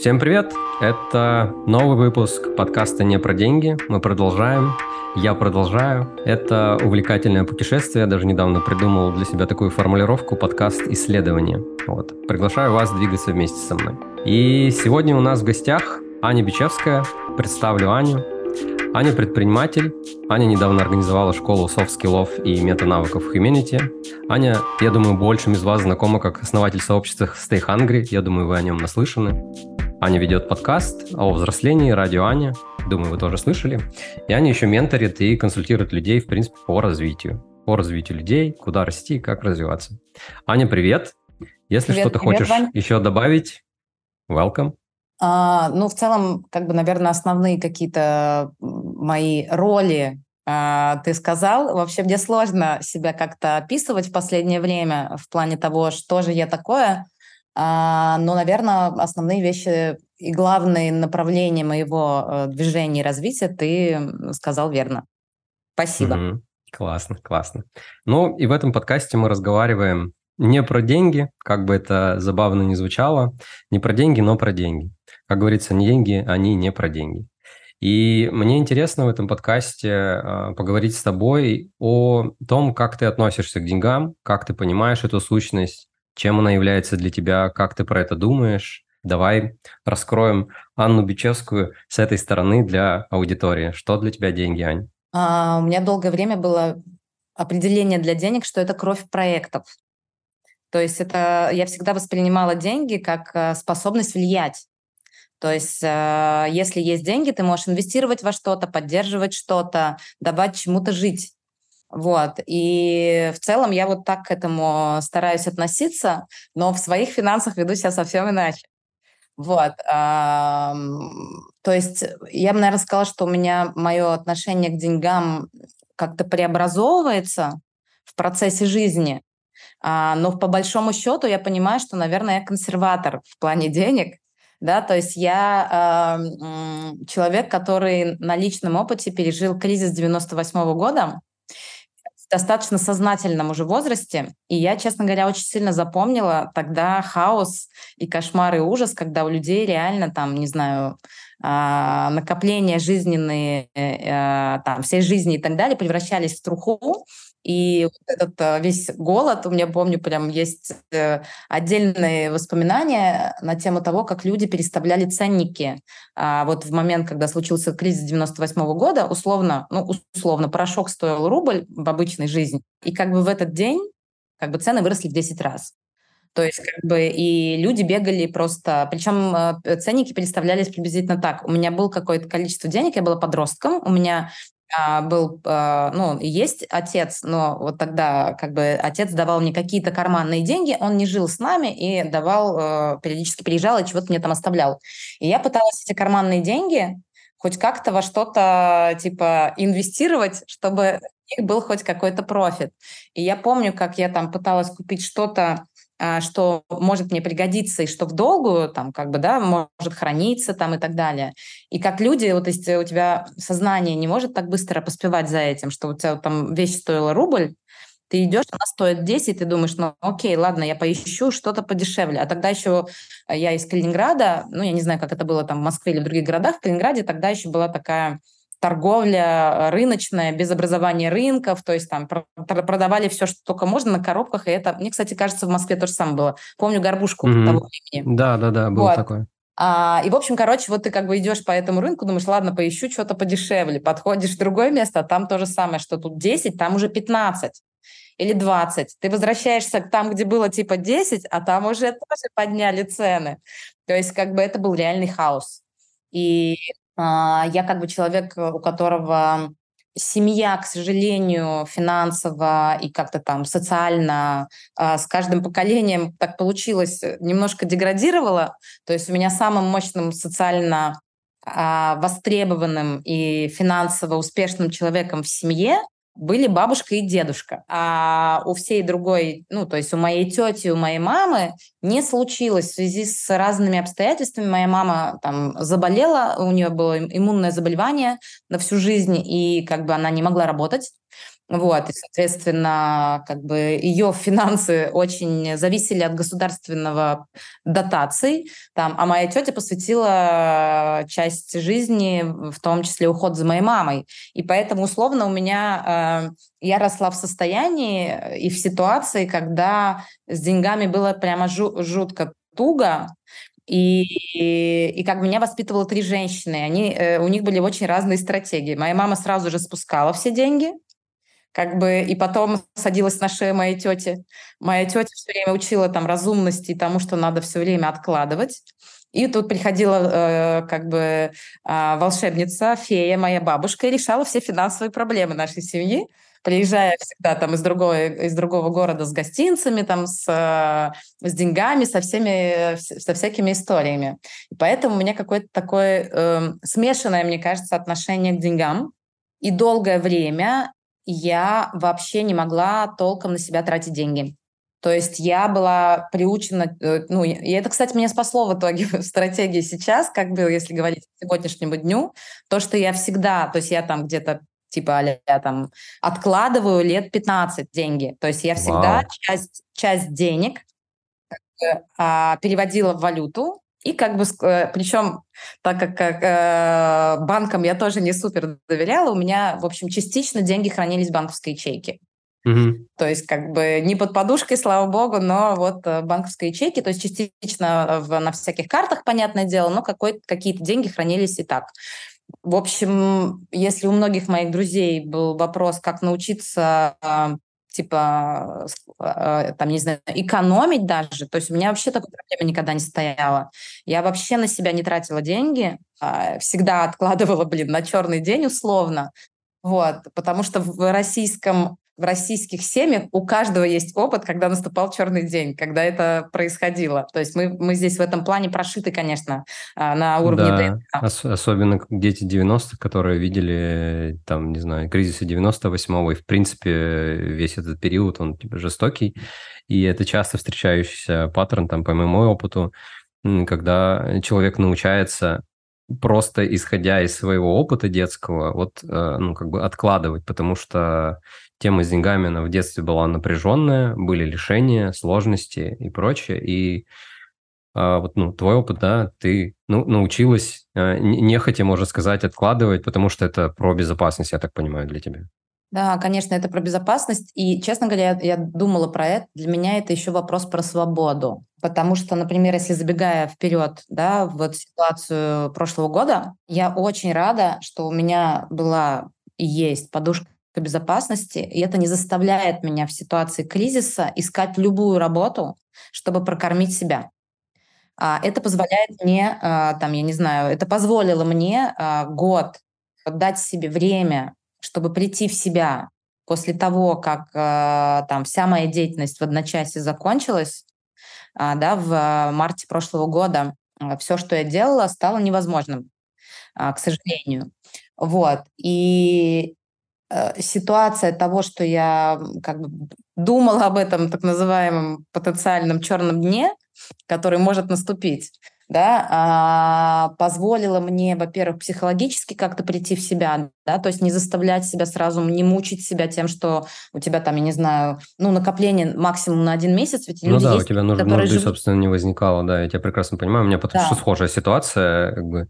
Всем привет! Это новый выпуск подкаста «Не про деньги». Мы продолжаем. Я продолжаю. Это увлекательное путешествие. Я даже недавно придумал для себя такую формулировку подкаст исследования. Вот. Приглашаю вас двигаться вместе со мной. И сегодня у нас в гостях Аня Бичевская. Представлю Аню. Аня предприниматель. Аня недавно организовала школу soft skill ов и мета-навыков в Humanity. Аня, я думаю, большинству из вас знакома как основатель сообщества Stay Hungry. Я думаю, вы о нем наслышаны. Аня ведет подкаст о взрослении «Радио Аня». Думаю, вы тоже слышали. И Аня еще менторит и консультирует людей, в принципе, по развитию. По развитию людей, куда расти, как развиваться. Аня, привет. Если что-то хочешь Вань. еще добавить, welcome. А, ну, в целом, как бы, наверное, основные какие-то мои роли а, ты сказал. Вообще мне сложно себя как-то описывать в последнее время в плане того, что же я такое. А, но, наверное, основные вещи и главные направления моего э, движения и развития ты сказал верно. Спасибо. Угу. Классно, классно. Ну и в этом подкасте мы разговариваем не про деньги, как бы это забавно ни звучало, не про деньги, но про деньги. Как говорится, не деньги, они не про деньги. И мне интересно в этом подкасте э, поговорить с тобой о том, как ты относишься к деньгам, как ты понимаешь эту сущность, чем она является для тебя, как ты про это думаешь. Давай раскроем Анну Бичевскую с этой стороны для аудитории. Что для тебя деньги, Ань? А, у меня долгое время было определение для денег, что это кровь проектов. То есть это я всегда воспринимала деньги как э, способность влиять. То есть, э, если есть деньги, ты можешь инвестировать во что-то, поддерживать что-то, давать чему-то жить. Вот. И в целом я вот так к этому стараюсь относиться, но в своих финансах веду себя совсем иначе. Вот. То есть я бы, наверное, сказала, что у меня мое отношение к деньгам как-то преобразовывается в процессе жизни. А, но по большому счету я понимаю, что, наверное, я консерватор в плане денег да, то есть я э, человек, который на личном опыте пережил кризис 98 года в достаточно сознательном уже возрасте, и я, честно говоря, очень сильно запомнила тогда хаос и кошмар и ужас, когда у людей реально там, не знаю, э, накопления жизненные, э, там, всей жизни и так далее превращались в труху, и вот этот э, весь голод, у меня, помню, прям есть э, отдельные воспоминания на тему того, как люди переставляли ценники. А вот в момент, когда случился кризис 98 -го года, условно, ну, условно, порошок стоил рубль в обычной жизни. И как бы в этот день как бы цены выросли в 10 раз. То есть как бы и люди бегали просто, причем э, ценники переставлялись приблизительно так. У меня было какое-то количество денег, я была подростком, у меня а, был, а, ну, есть отец, но вот тогда как бы отец давал мне какие-то карманные деньги, он не жил с нами и давал, а, периодически приезжал и чего-то мне там оставлял. И я пыталась эти карманные деньги хоть как-то во что-то типа инвестировать, чтобы них был хоть какой-то профит. И я помню, как я там пыталась купить что-то а, что может мне пригодиться и что в долгую там как бы да может храниться там и так далее и как люди вот если у тебя сознание не может так быстро поспевать за этим что у тебя там вещь стоила рубль ты идешь, она стоит 10, ты думаешь, ну окей, ладно, я поищу что-то подешевле. А тогда еще я из Калининграда, ну я не знаю, как это было там в Москве или в других городах, в Калининграде тогда еще была такая торговля э, рыночная, без образования рынков, то есть там продавали все, что только можно на коробках, и это, мне, кстати, кажется, в Москве тоже самое было. Помню горбушку mm-hmm. того времени. Да, да, да, было вот. такое. А, и, в общем, короче, вот ты как бы идешь по этому рынку, думаешь, ладно, поищу что-то подешевле, подходишь в другое место, а там то же самое, что тут 10, там уже 15 или 20. Ты возвращаешься к там, где было типа 10, а там уже тоже подняли цены. То есть как бы это был реальный хаос. И я как бы человек, э, у которого семья, к сожалению, финансово и как-то там социально а, с каждым поколением так получилось, э, немножко деградировала. То есть у меня самым мощным социально а, востребованным и финансово успешным человеком в семье были бабушка и дедушка. А у всей другой, ну, то есть у моей тети, у моей мамы не случилось в связи с разными обстоятельствами. Моя мама там заболела, у нее было иммунное заболевание на всю жизнь, и как бы она не могла работать. Вот, и, соответственно, как бы ее финансы очень зависели от государственного дотаций, там, а моя тетя посвятила часть жизни, в том числе уход за моей мамой. И поэтому, условно, у меня э, я росла в состоянии и в ситуации, когда с деньгами было прямо жу- жутко туго, и, и, и как меня воспитывало три женщины. Они, э, у них были очень разные стратегии. Моя мама сразу же спускала все деньги, как бы, и потом садилась на шею моей тети. Моя тетя все время учила там разумности и тому, что надо все время откладывать. И тут приходила э, как бы э, волшебница, фея, моя бабушка, и решала все финансовые проблемы нашей семьи, приезжая всегда там из другого, из другого города с гостинцами, там с, э, с деньгами, со всеми, со всякими историями. И поэтому у меня какое-то такое э, смешанное, мне кажется, отношение к деньгам. И долгое время я вообще не могла толком на себя тратить деньги. То есть я была приучена, э, ну, и это, кстати, меня спасло в итоге в стратегии сейчас, как бы, если говорить сегодняшнему дню, то, что я всегда, то есть я там где-то типа я там откладываю лет 15 деньги. То есть я всегда часть, часть денег а, переводила в валюту, и как бы, э, причем, так как, как э, банкам я тоже не супер доверяла, у меня, в общем, частично деньги хранились в банковской ячейке. Угу. То есть как бы не под подушкой, слава богу, но вот э, банковской ячейки, то есть частично в, на всяких картах, понятное дело, но какие-то деньги хранились и так. В общем, если у многих моих друзей был вопрос, как научиться типа, а, там, не знаю, экономить даже. То есть у меня вообще такой проблемы никогда не стояла. Я вообще на себя не тратила деньги, а, всегда откладывала, блин, на черный день условно. Вот, потому что в российском в российских семьях у каждого есть опыт, когда наступал черный день, когда это происходило. То есть мы, мы здесь в этом плане прошиты, конечно, а, на уровне да, ДНК. Ос- особенно дети 90-х, которые видели, там, не знаю, кризисы 98-го, и, в принципе, весь этот период, он типа жестокий, и это часто встречающийся паттерн, там, по моему опыту, когда человек научается просто исходя из своего опыта детского, вот, э, ну, как бы откладывать, потому что тема с деньгами, она в детстве была напряженная, были лишения, сложности и прочее, и а, вот, ну, твой опыт, да, ты ну, научилась а, нехотя, можно сказать, откладывать, потому что это про безопасность, я так понимаю, для тебя. Да, конечно, это про безопасность. И, честно говоря, я, я думала про это. Для меня это еще вопрос про свободу. Потому что, например, если забегая вперед, да, вот ситуацию прошлого года, я очень рада, что у меня была и есть подушка безопасности, и это не заставляет меня в ситуации кризиса искать любую работу, чтобы прокормить себя. А, это позволяет мне, а, там, я не знаю, это позволило мне а, год дать себе время, чтобы прийти в себя после того, как там вся моя деятельность в одночасье закончилась, да, в марте прошлого года все, что я делала, стало невозможным, к сожалению. Вот. И ситуация того, что я как бы думала об этом так называемом потенциальном черном дне, который может наступить, да, а, позволила мне, во-первых, психологически как-то прийти в себя, да, то есть не заставлять себя сразу, не мучить себя тем, что у тебя там, я не знаю, ну, накопление максимум на один месяц, ведь ну люди да, есть, у тебя нужды, нужды живут... собственно, не возникало, да, я тебя прекрасно понимаю, у меня потому да. что схожая ситуация, как бы,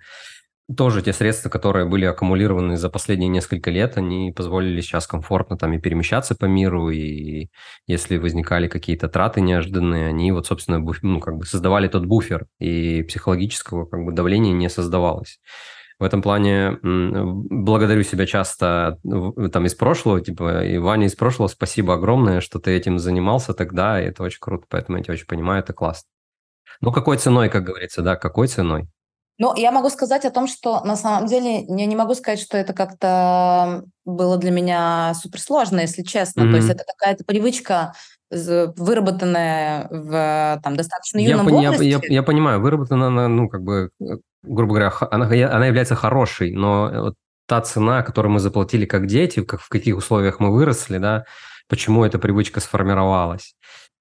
тоже те средства, которые были аккумулированы за последние несколько лет, они позволили сейчас комфортно там и перемещаться по миру, и если возникали какие-то траты неожиданные, они вот, собственно, ну, как бы создавали тот буфер, и психологического как бы давления не создавалось. В этом плане благодарю себя часто там из прошлого, типа, и Ваня из прошлого, спасибо огромное, что ты этим занимался тогда, и это очень круто, поэтому я тебя очень понимаю, это классно. Но какой ценой, как говорится, да, какой ценой? Ну, я могу сказать о том, что на самом деле я не могу сказать, что это как-то было для меня суперсложно, если честно. Mm-hmm. То есть это какая-то привычка, выработанная в там, достаточно юном я, возрасте. Я, я, я понимаю, выработана она, ну, как бы, грубо говоря, она, она является хорошей, но вот та цена, которую мы заплатили как дети, как, в каких условиях мы выросли, да, почему эта привычка сформировалась.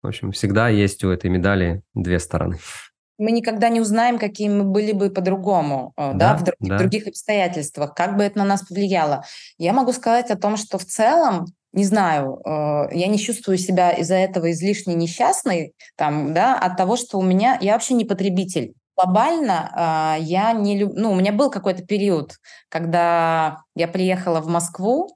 В общем, всегда есть у этой медали две стороны мы никогда не узнаем, какие мы были бы по-другому, да, э, да, в, друг, да. в других обстоятельствах, как бы это на нас повлияло. Я могу сказать о том, что в целом не знаю, э, я не чувствую себя из-за этого излишне несчастной, там, да, от того, что у меня, я вообще не потребитель. Глобально э, я не люблю, ну, у меня был какой-то период, когда я приехала в Москву,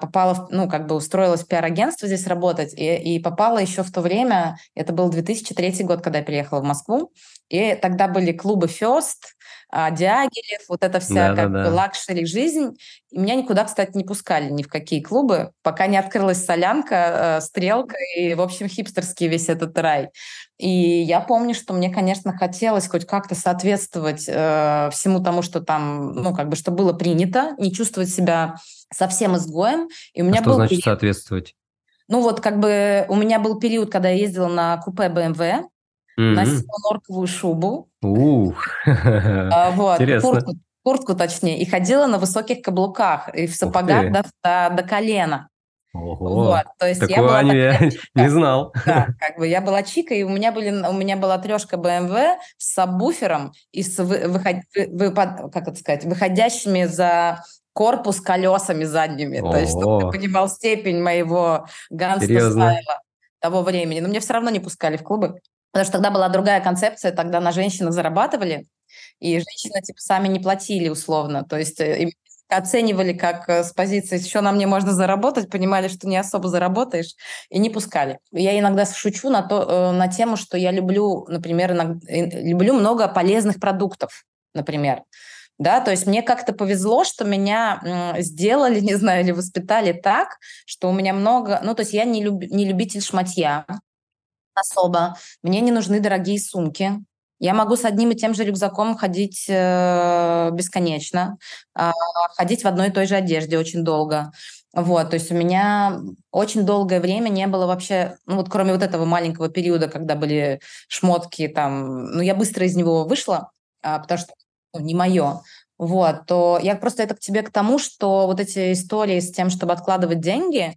попала, в, ну, как бы устроилась в пиар-агентство здесь работать, и, и попала еще в то время, это был 2003 год, когда я приехала в Москву, и тогда были клубы First, а, Дягилев, вот эта вся да, как да, бы luxury жизнь. И меня никуда, кстати, не пускали ни в какие клубы, пока не открылась солянка, э, стрелка и, в общем, хипстерский весь этот рай. И я помню, что мне, конечно, хотелось хоть как-то соответствовать э, всему тому, что там, ну, как бы, что было принято, не чувствовать себя совсем изгоем. И у а меня а что был значит период... соответствовать? Ну вот как бы у меня был период, когда я ездила на купе BMW, mm-hmm. носила норковую шубу. Ух, а, вот, интересно. Куртку, куртку точнее, и ходила на высоких каблуках и в сапогах до, до, до колена. Ого, вот, то есть я была я не знал. Да, как бы я была чика, и у меня, были, у меня была трешка BMW с сабвуфером и с вы, выход, вы, как это сказать, выходящими за корпус колесами задними. Ого. То есть, чтобы ты понимал степень моего ганста стайла того времени. Но мне все равно не пускали в клубы. Потому что тогда была другая концепция, тогда на женщинах зарабатывали, и женщины типа сами не платили условно. То есть э, оценивали как э, с позиции, еще на мне можно заработать, понимали, что не особо заработаешь, и не пускали. Я иногда шучу на, то, э, на тему, что я люблю, например, иногда, люблю много полезных продуктов, например. Да, то есть мне как-то повезло, что меня сделали, не знаю, или воспитали так, что у меня много... Ну, то есть я не, люб, не любитель шматья, особо. Мне не нужны дорогие сумки. Я могу с одним и тем же рюкзаком ходить э, бесконечно, э, ходить в одной и той же одежде очень долго. Вот, то есть у меня очень долгое время не было вообще, ну вот кроме вот этого маленького периода, когда были шмотки там, ну я быстро из него вышла, а, потому что ну, не мое. Вот, то я просто это к тебе к тому, что вот эти истории с тем, чтобы откладывать деньги,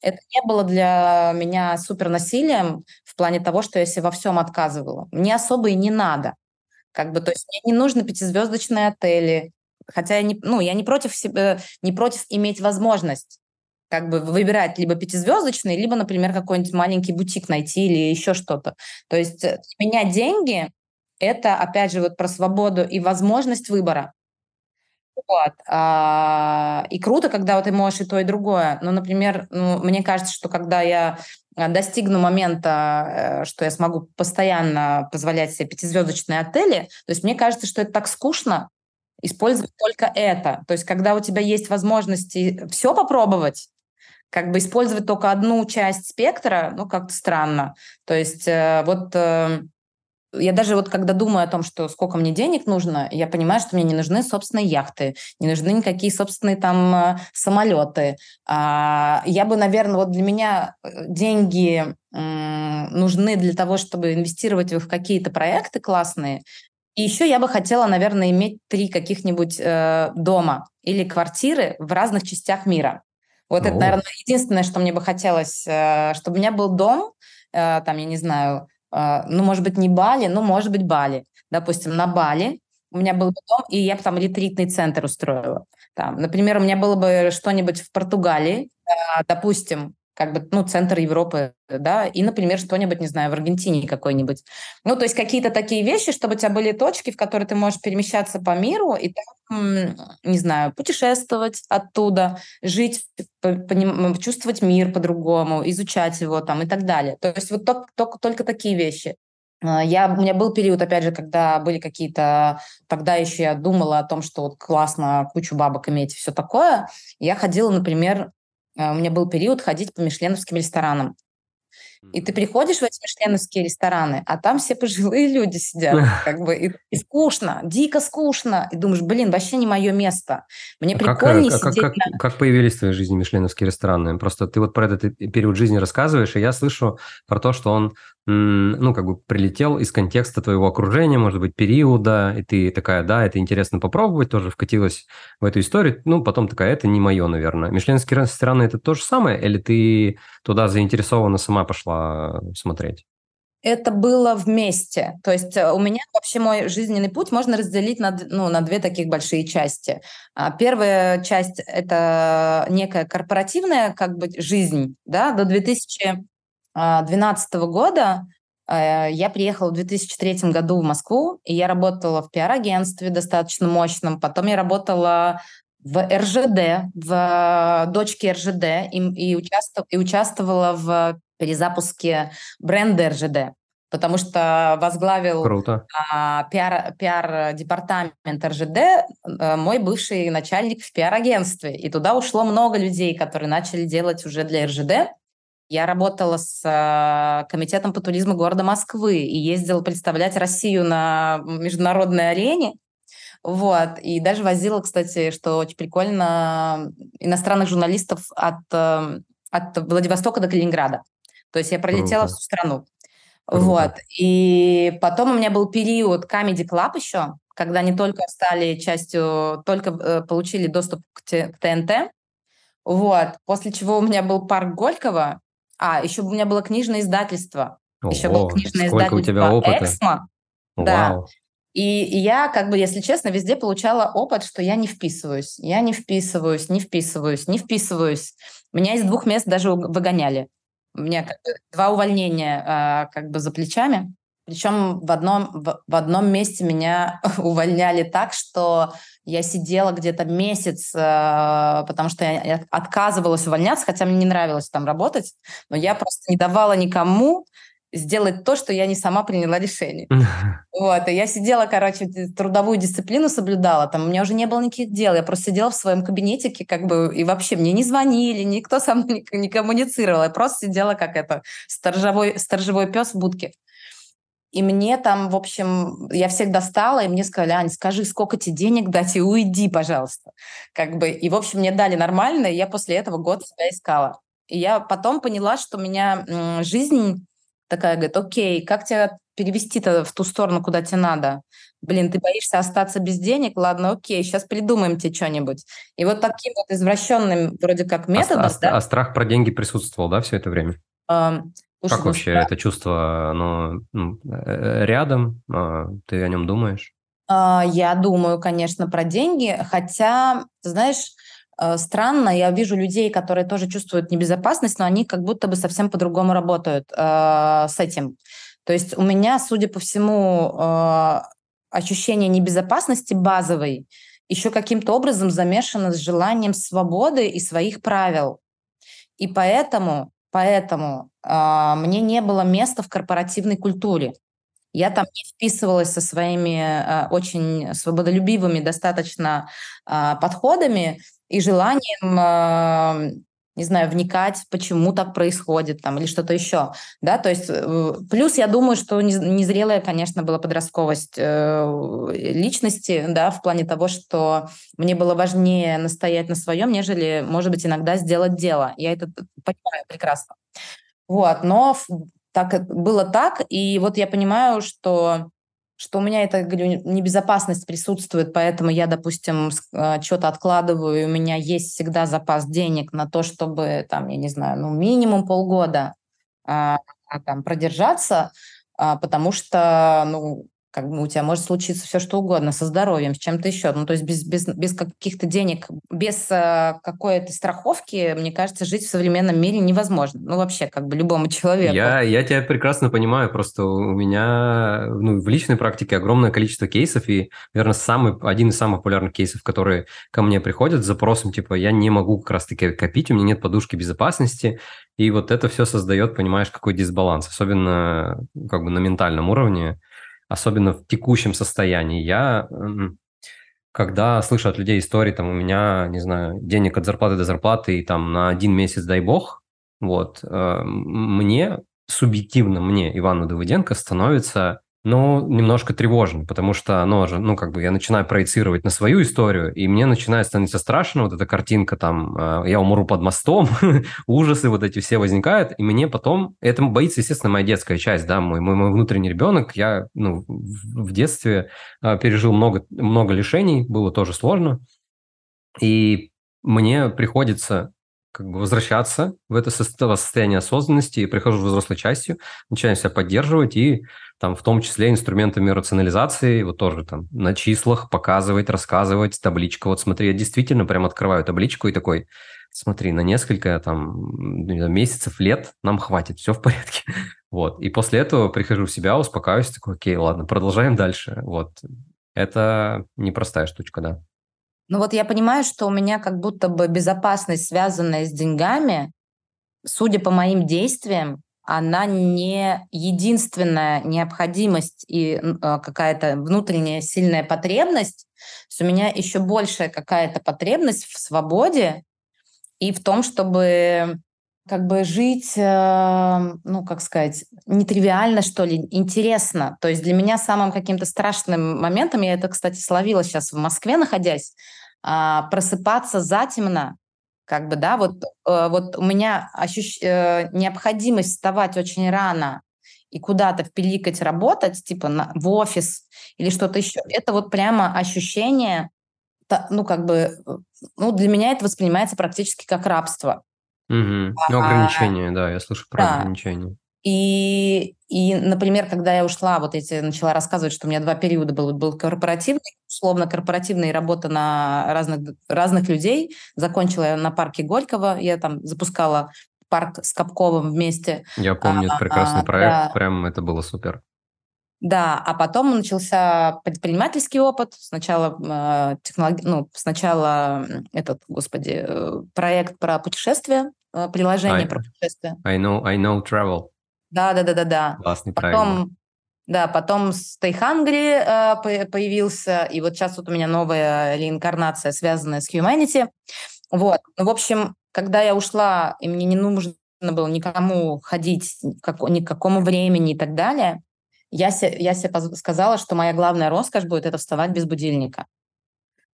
это не было для меня супер насилием в плане того, что я себе во всем отказывала. Мне особо и не надо. Как бы, то есть мне не нужны пятизвездочные отели, хотя я не, ну, я не против себе, не против иметь возможность как бы выбирать либо пятизвездочный, либо, например, какой-нибудь маленький бутик найти или еще что-то. То есть э, для меня деньги – это, опять же, вот про свободу и возможность выбора. Вот. А, и круто, когда вот ты можешь и то, и другое. Но, например, ну, мне кажется, что когда я а, достигну момента, э, что я смогу постоянно позволять себе пятизвездочные отели, то есть мне кажется, что это так скучно использовать только это. То есть когда у тебя есть возможности все попробовать, как бы использовать только одну часть спектра, ну, как-то странно. То есть э, вот э, я даже вот когда думаю о том, что сколько мне денег нужно, я понимаю, что мне не нужны собственные яхты, не нужны никакие собственные там э, самолеты. А, я бы, наверное, вот для меня э, деньги нужны для того, чтобы инвестировать в какие-то проекты классные. И еще я бы хотела, наверное, иметь три каких-нибудь э, дома или квартиры в разных частях мира. Вот О. это, наверное, единственное, что мне бы хотелось, чтобы у меня был дом, там, я не знаю, ну, может быть, не Бали, но может быть Бали. Допустим, на Бали у меня был бы дом, и я бы там ретритный центр устроила. Там, например, у меня было бы что-нибудь в Португалии, а, допустим, как бы, ну, центр Европы, да, и, например, что-нибудь, не знаю, в Аргентине какой-нибудь. Ну, то есть какие-то такие вещи, чтобы у тебя были точки, в которые ты можешь перемещаться по миру и там, не знаю, путешествовать оттуда, жить, чувствовать мир по-другому, изучать его там и так далее. То есть вот только, только, только такие вещи. А, я, у меня был период, опять же, когда были какие-то... Тогда еще я думала о том, что вот классно кучу бабок иметь и все такое. Я ходила, например, у меня был период ходить по мишленовским ресторанам. И ты приходишь в эти мишленовские рестораны, а там все пожилые люди сидят, как бы, и, и скучно, дико скучно. И думаешь, блин, вообще не мое место. Мне а прикольнее как, сидеть... Как, как, как появились в твоей жизни мишленовские рестораны? Просто ты вот про этот период жизни рассказываешь, и я слышу про то, что он ну, как бы прилетел из контекста твоего окружения, может быть, периода, и ты такая, да, это интересно попробовать, тоже вкатилась в эту историю, ну, потом такая, это не мое, наверное. Мишленские рестораны – это то же самое, или ты туда заинтересованно сама пошла смотреть? это было вместе. То есть э, у меня вообще мой жизненный путь можно разделить на, ну, на две таких большие части. А, первая часть – это некая корпоративная как бы жизнь. Да? До 2012 года э, я приехала в 2003 году в Москву, и я работала в пиар-агентстве достаточно мощном. Потом я работала в РЖД, в дочке РЖД, и, и, участвовала, и участвовала в перезапуске бренда РЖД, потому что возглавил Круто. А, пиар, пиар-департамент РЖД а, мой бывший начальник в пиар-агентстве. И туда ушло много людей, которые начали делать уже для РЖД. Я работала с а, комитетом по туризму города Москвы и ездила представлять Россию на международной арене. Вот. И даже возила, кстати, что очень прикольно, иностранных журналистов от, э, от Владивостока до Калининграда. То есть я пролетела Круто. всю страну. Круто. Вот. И потом у меня был период Comedy Club еще, когда они только стали частью, только э, получили доступ к, к ТНТ. Вот. После чего у меня был парк Горького. А, еще у меня было книжное издательство. Ого, еще было книжное издательство у тебя опыта? Эксмо. Вау. Да. И, и я, как бы, если честно, везде получала опыт, что я не вписываюсь. Я не вписываюсь, не вписываюсь, не вписываюсь. Меня из двух мест даже выгоняли. У меня как бы два увольнения а, как бы за плечами. Причем в одном, в, в одном месте меня увольняли так, что я сидела где-то месяц, э, потому что я отказывалась увольняться, хотя мне не нравилось там работать, но я просто не давала никому сделать то, что я не сама приняла решение. Вот, и я сидела, короче, трудовую дисциплину соблюдала, там у меня уже не было никаких дел, я просто сидела в своем кабинетике, как бы, и вообще мне не звонили, никто со мной не, не коммуницировал, я просто сидела как это, сторожевой, сторожевой пес в будке. И мне там, в общем, я всех достала, и мне сказали, Ань, скажи, сколько тебе денег дать, и уйди, пожалуйста. Как бы, и, в общем, мне дали нормально, и я после этого год себя искала. И я потом поняла, что у меня жизнь такая говорит, окей, как тебя перевести-то в ту сторону, куда тебе надо? Блин, ты боишься остаться без денег? Ладно, окей, сейчас придумаем тебе что-нибудь. И вот таким вот извращенным вроде как методом... А, а, да? а страх про деньги присутствовал, да, все это время? Слушай, как ну, вообще страх... это чувство, оно ну, э, рядом? А, ты о нем думаешь? А, я думаю, конечно, про деньги, хотя, знаешь, Э, странно. Я вижу людей, которые тоже чувствуют небезопасность, но они как будто бы совсем по-другому работают э, с этим. То есть у меня, судя по всему, э, ощущение небезопасности базовой еще каким-то образом замешано с желанием свободы и своих правил. И поэтому, поэтому э, мне не было места в корпоративной культуре. Я там не вписывалась со своими э, очень свободолюбивыми достаточно э, подходами, и желанием, не знаю, вникать, почему так происходит там или что-то еще, да, то есть э, плюс я думаю, что незрелая, конечно, была подростковость э, личности, да, в плане того, что мне было важнее настоять на своем, нежели, может быть, иногда сделать дело. Я это понимаю прекрасно. Вот, но так было так, и вот я понимаю, что что у меня это, говорю, небезопасность присутствует, поэтому я, допустим, а, что-то откладываю, у меня есть всегда запас денег на то, чтобы, там, я не знаю, ну, минимум полгода а, а там продержаться, а, потому что, ну, как бы у тебя может случиться все что угодно со здоровьем, с чем-то еще. Ну, то есть без, без, без каких-то денег, без э, какой-то страховки, мне кажется, жить в современном мире невозможно. Ну, вообще, как бы любому человеку. Я, я тебя прекрасно понимаю. Просто у меня ну, в личной практике огромное количество кейсов, и, наверное, самый, один из самых популярных кейсов, которые ко мне приходят с запросом, типа, я не могу как раз-таки копить, у меня нет подушки безопасности, и вот это все создает, понимаешь, какой дисбаланс, особенно как бы на ментальном уровне особенно в текущем состоянии. Я, когда слышу от людей истории, там, у меня, не знаю, денег от зарплаты до зарплаты, и там на один месяц, дай бог, вот, э, мне, субъективно мне, Ивану Давыденко, становится ну, немножко тревожно, потому что оно же, ну, как бы я начинаю проецировать на свою историю, и мне начинает становиться страшно, вот эта картинка там, э, я умру под мостом, ужасы вот эти все возникают, и мне потом, этому боится, естественно, моя детская часть, да, мой, мой, мой внутренний ребенок, я, ну, в детстве э, пережил много, много лишений, было тоже сложно, и мне приходится как бы возвращаться в это состояние осознанности и прихожу в взрослой частью, начинаю себя поддерживать и там в том числе инструментами рационализации, вот тоже там на числах показывать, рассказывать, табличка. Вот смотри, я действительно прям открываю табличку и такой, смотри, на несколько там месяцев, лет нам хватит, все в порядке. Вот. И после этого прихожу в себя, успокаиваюсь, такой, окей, ладно, продолжаем дальше. Вот. Это непростая штучка, да. Ну вот я понимаю, что у меня как будто бы безопасность, связанная с деньгами, судя по моим действиям, она не единственная необходимость и а, какая-то внутренняя сильная потребность. То есть у меня еще большая какая-то потребность в свободе и в том, чтобы как бы жить, э, ну, как сказать, нетривиально, что ли, интересно. То есть для меня самым каким-то страшным моментом, я это, кстати, словила сейчас в Москве, находясь, а, просыпаться затемно, как бы, да, вот, э, вот у меня ощущ... Э, необходимость вставать очень рано и куда-то впиликать работать, типа на, в офис или что-то еще, это вот прямо ощущение, ну, как бы, ну, для меня это воспринимается практически как рабство. Угу. Ну, ограничения, а, да, я слышу про да. ограничения. И, и, например, когда я ушла, вот эти начала рассказывать, что у меня два периода был, был корпоративный, условно корпоративный, работа на разных, разных людей. Закончила я на парке Горького, я там запускала парк с Капковым вместе. Я помню, это прекрасный а, проект, да. прям это было супер. Да, а потом начался предпринимательский опыт. Сначала э, технолог... ну, сначала этот, господи, э, проект про путешествия, э, приложение I, про путешествия. I know, I know travel. Да, да, да, да, да. Классный потом, Да, потом Stay Hungry э, появился, и вот сейчас вот у меня новая реинкарнация, связанная с Humanity. Вот, ну, в общем, когда я ушла, и мне не нужно было никому ходить, как, ни к какому времени и так далее, я себе, я себе сказала, что моя главная роскошь будет это вставать без будильника.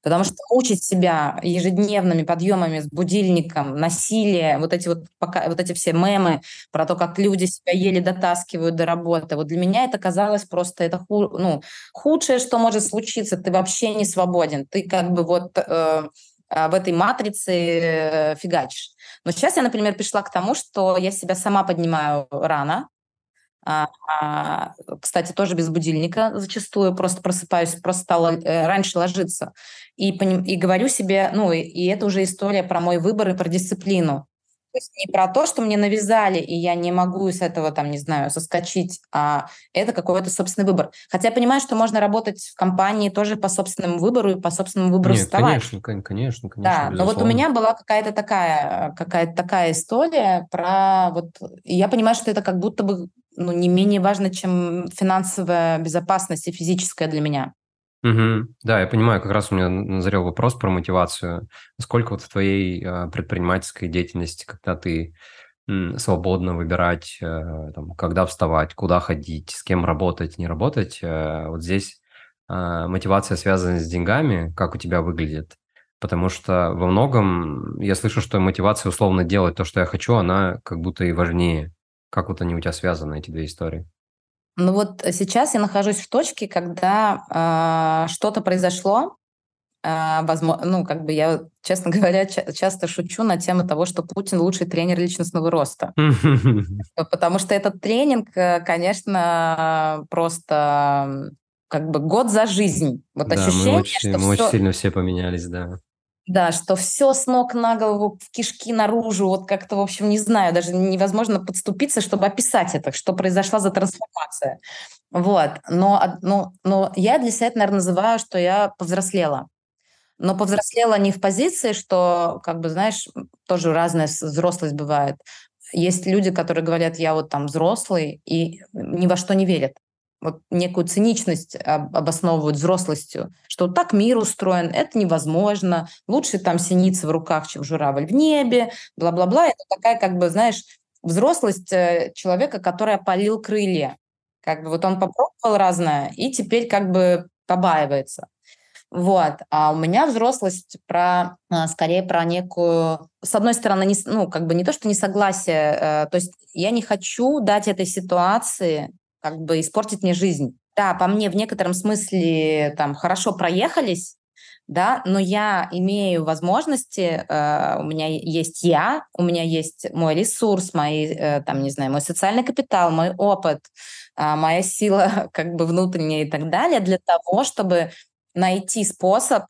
Потому что учить себя ежедневными подъемами с будильником, насилие, вот эти вот, пока, вот эти все мемы про то, как люди себя еле дотаскивают до работы, вот для меня это казалось просто это ху, ну, худшее, что может случиться. Ты вообще не свободен. Ты как бы вот э, а, в этой матрице э, фигачишь. Но сейчас я, например, пришла к тому, что я себя сама поднимаю рано, кстати, тоже без будильника зачастую, просто просыпаюсь, просто стала э, раньше ложиться. И, и говорю себе, ну, и, и это уже история про мой выбор и про дисциплину. То есть не про то, что мне навязали, и я не могу с этого, там, не знаю, соскочить, а это какой-то собственный выбор. Хотя я понимаю, что можно работать в компании тоже по собственному выбору и по собственному выбору Нет, вставать. конечно, конечно, конечно. Да, но вот у меня была какая-то такая, какая-то такая история про вот... я понимаю, что это как будто бы ну, не менее важно, чем финансовая безопасность и физическая для меня. Угу. Да, я понимаю, как раз у меня назрел вопрос про мотивацию. Сколько вот в твоей э, предпринимательской деятельности, когда ты свободно выбирать, э, там, когда вставать, куда ходить, с кем работать, не работать, э, вот здесь э, мотивация связана с деньгами, как у тебя выглядит? Потому что во многом я слышу, что мотивация условно делать то, что я хочу, она как будто и важнее. Как вот они у тебя связаны, эти две истории? Ну вот сейчас я нахожусь в точке, когда э, что-то произошло, э, возможно, ну как бы я, честно говоря, ча- часто шучу на тему того, что Путин лучший тренер личностного роста, потому что этот тренинг, э, конечно, просто как бы год за жизнь. Вот да, ощущение, мы очень, что мы все... очень сильно все поменялись, да. Да, что все с ног на голову, в кишки наружу, вот как-то, в общем, не знаю, даже невозможно подступиться, чтобы описать это, что произошла за трансформация. Вот. Но, но, но я для себя это, наверное, называю, что я повзрослела. Но повзрослела не в позиции, что, как бы, знаешь, тоже разная взрослость бывает. Есть люди, которые говорят, я вот там взрослый, и ни во что не верят вот некую циничность обосновывают взрослостью, что так мир устроен, это невозможно, лучше там синица в руках, чем журавль в небе, бла-бла-бла. Это такая, как бы, знаешь, взрослость э, человека, который опалил крылья. Как бы вот он попробовал разное и теперь как бы побаивается. Вот. А у меня взрослость про, а, скорее про некую, с одной стороны, не, ну, как бы не то, что несогласие, э, то есть я не хочу дать этой ситуации как бы испортить мне жизнь. Да, по мне в некотором смысле там хорошо проехались, да, но я имею возможности, э, у меня есть я, у меня есть мой ресурс, мои, э, там, не знаю, мой социальный капитал, мой опыт, э, моя сила как бы внутренняя и так далее для того, чтобы найти способ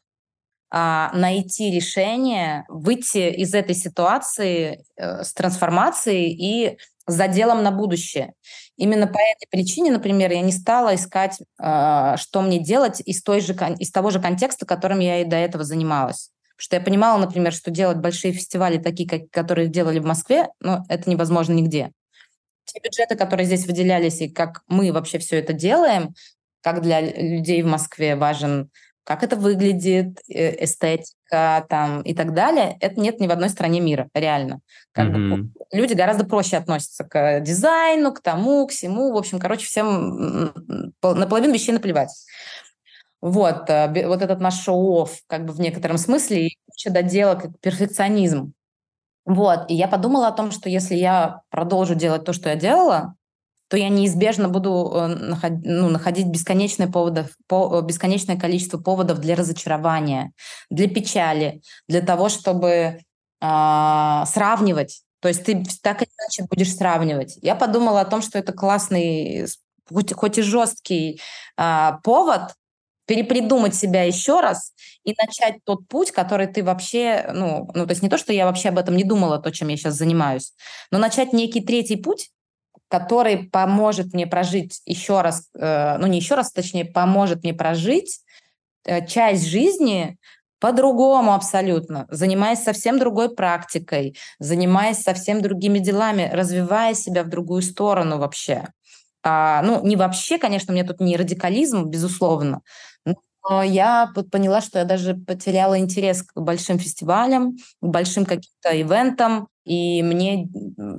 а, найти решение, выйти из этой ситуации э, с трансформацией и с заделом на будущее. Именно по этой причине, например, я не стала искать, э, что мне делать из, той же, из того же контекста, которым я и до этого занималась. Потому что я понимала, например, что делать большие фестивали, такие, как, которые делали в Москве, ну, это невозможно нигде. Те бюджеты, которые здесь выделялись, и как мы вообще все это делаем, как для людей в Москве важен как это выглядит, э, эстетика там и так далее, это нет ни в одной стране мира, реально. Как mm-hmm. бы, люди гораздо проще относятся к дизайну, к тому, к всему. В общем, короче, всем на половину вещей наплевать. Вот, э, вот этот наш шоу как бы в некотором смысле, и куча доделок, перфекционизм. Вот, и я подумала о том, что если я продолжу делать то, что я делала, то я неизбежно буду э, ну, находить бесконечное, поводов, по, бесконечное количество поводов для разочарования, для печали, для того, чтобы э, сравнивать. То есть ты так или иначе будешь сравнивать. Я подумала о том, что это классный, хоть, хоть и жесткий э, повод перепридумать себя еще раз и начать тот путь, который ты вообще, ну, ну, то есть не то, что я вообще об этом не думала, то, чем я сейчас занимаюсь, но начать некий третий путь, который поможет мне прожить еще раз, э, ну не еще раз, точнее, поможет мне прожить э, часть жизни по-другому абсолютно, занимаясь совсем другой практикой, занимаясь совсем другими делами, развивая себя в другую сторону вообще. А, ну, не вообще, конечно, у меня тут не радикализм, безусловно, но я поняла, что я даже потеряла интерес к большим фестивалям, к большим каким-то ивентам, и мне,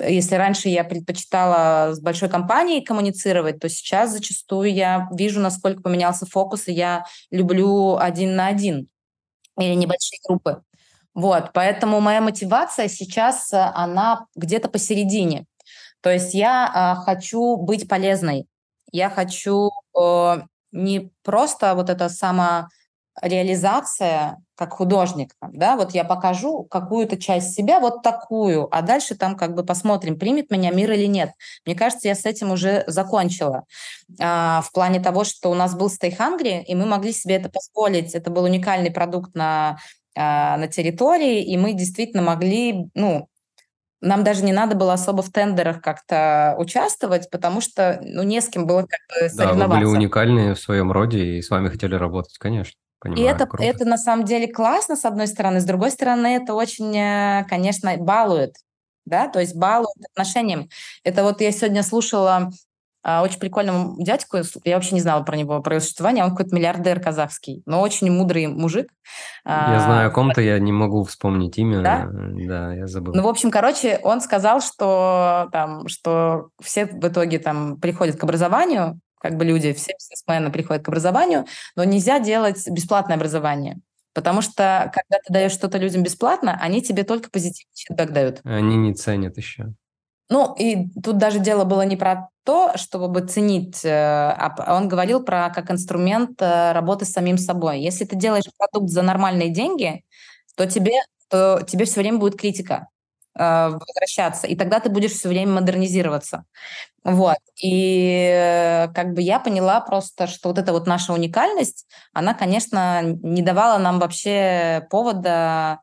если раньше я предпочитала с большой компанией коммуницировать, то сейчас зачастую я вижу, насколько поменялся фокус, и я люблю один на один или небольшие группы. Вот, поэтому моя мотивация сейчас, э, она где-то посередине. То есть я э, хочу быть полезной, я хочу э, не просто вот это само реализация как художник, да, вот я покажу какую-то часть себя, вот такую, а дальше там как бы посмотрим, примет меня мир или нет. Мне кажется, я с этим уже закончила. А, в плане того, что у нас был Stay Hungry, и мы могли себе это позволить. Это был уникальный продукт на, а, на территории, и мы действительно могли, ну, нам даже не надо было особо в тендерах как-то участвовать, потому что ну, не с кем было как бы соревноваться. Да, вы были уникальны в своем роде, и с вами хотели работать, конечно. Понимаю, и это, это на самом деле классно, с одной стороны. С другой стороны, это очень, э, конечно, балует. Да, то есть балует отношением. Это вот я сегодня слушала очень прикольного дядьку, я вообще не знала про него, про его существование, он какой-то миллиардер казахский, но очень мудрый мужик. Я знаю о ком-то, я не могу вспомнить имя, да, да я забыл. Ну, в общем, короче, он сказал, что, там, что все в итоге там приходят к образованию, как бы люди, все бизнесмены приходят к образованию, но нельзя делать бесплатное образование. Потому что, когда ты даешь что-то людям бесплатно, они тебе только позитивный фидбэк дают. Они не ценят еще. Ну, и тут даже дело было не про то, чтобы ценить, э, а он говорил про как инструмент э, работы с самим собой. Если ты делаешь продукт за нормальные деньги, то тебе, то тебе все время будет критика э, возвращаться, и тогда ты будешь все время модернизироваться. Вот. И как бы я поняла просто, что вот эта вот наша уникальность, она, конечно, не давала нам вообще повода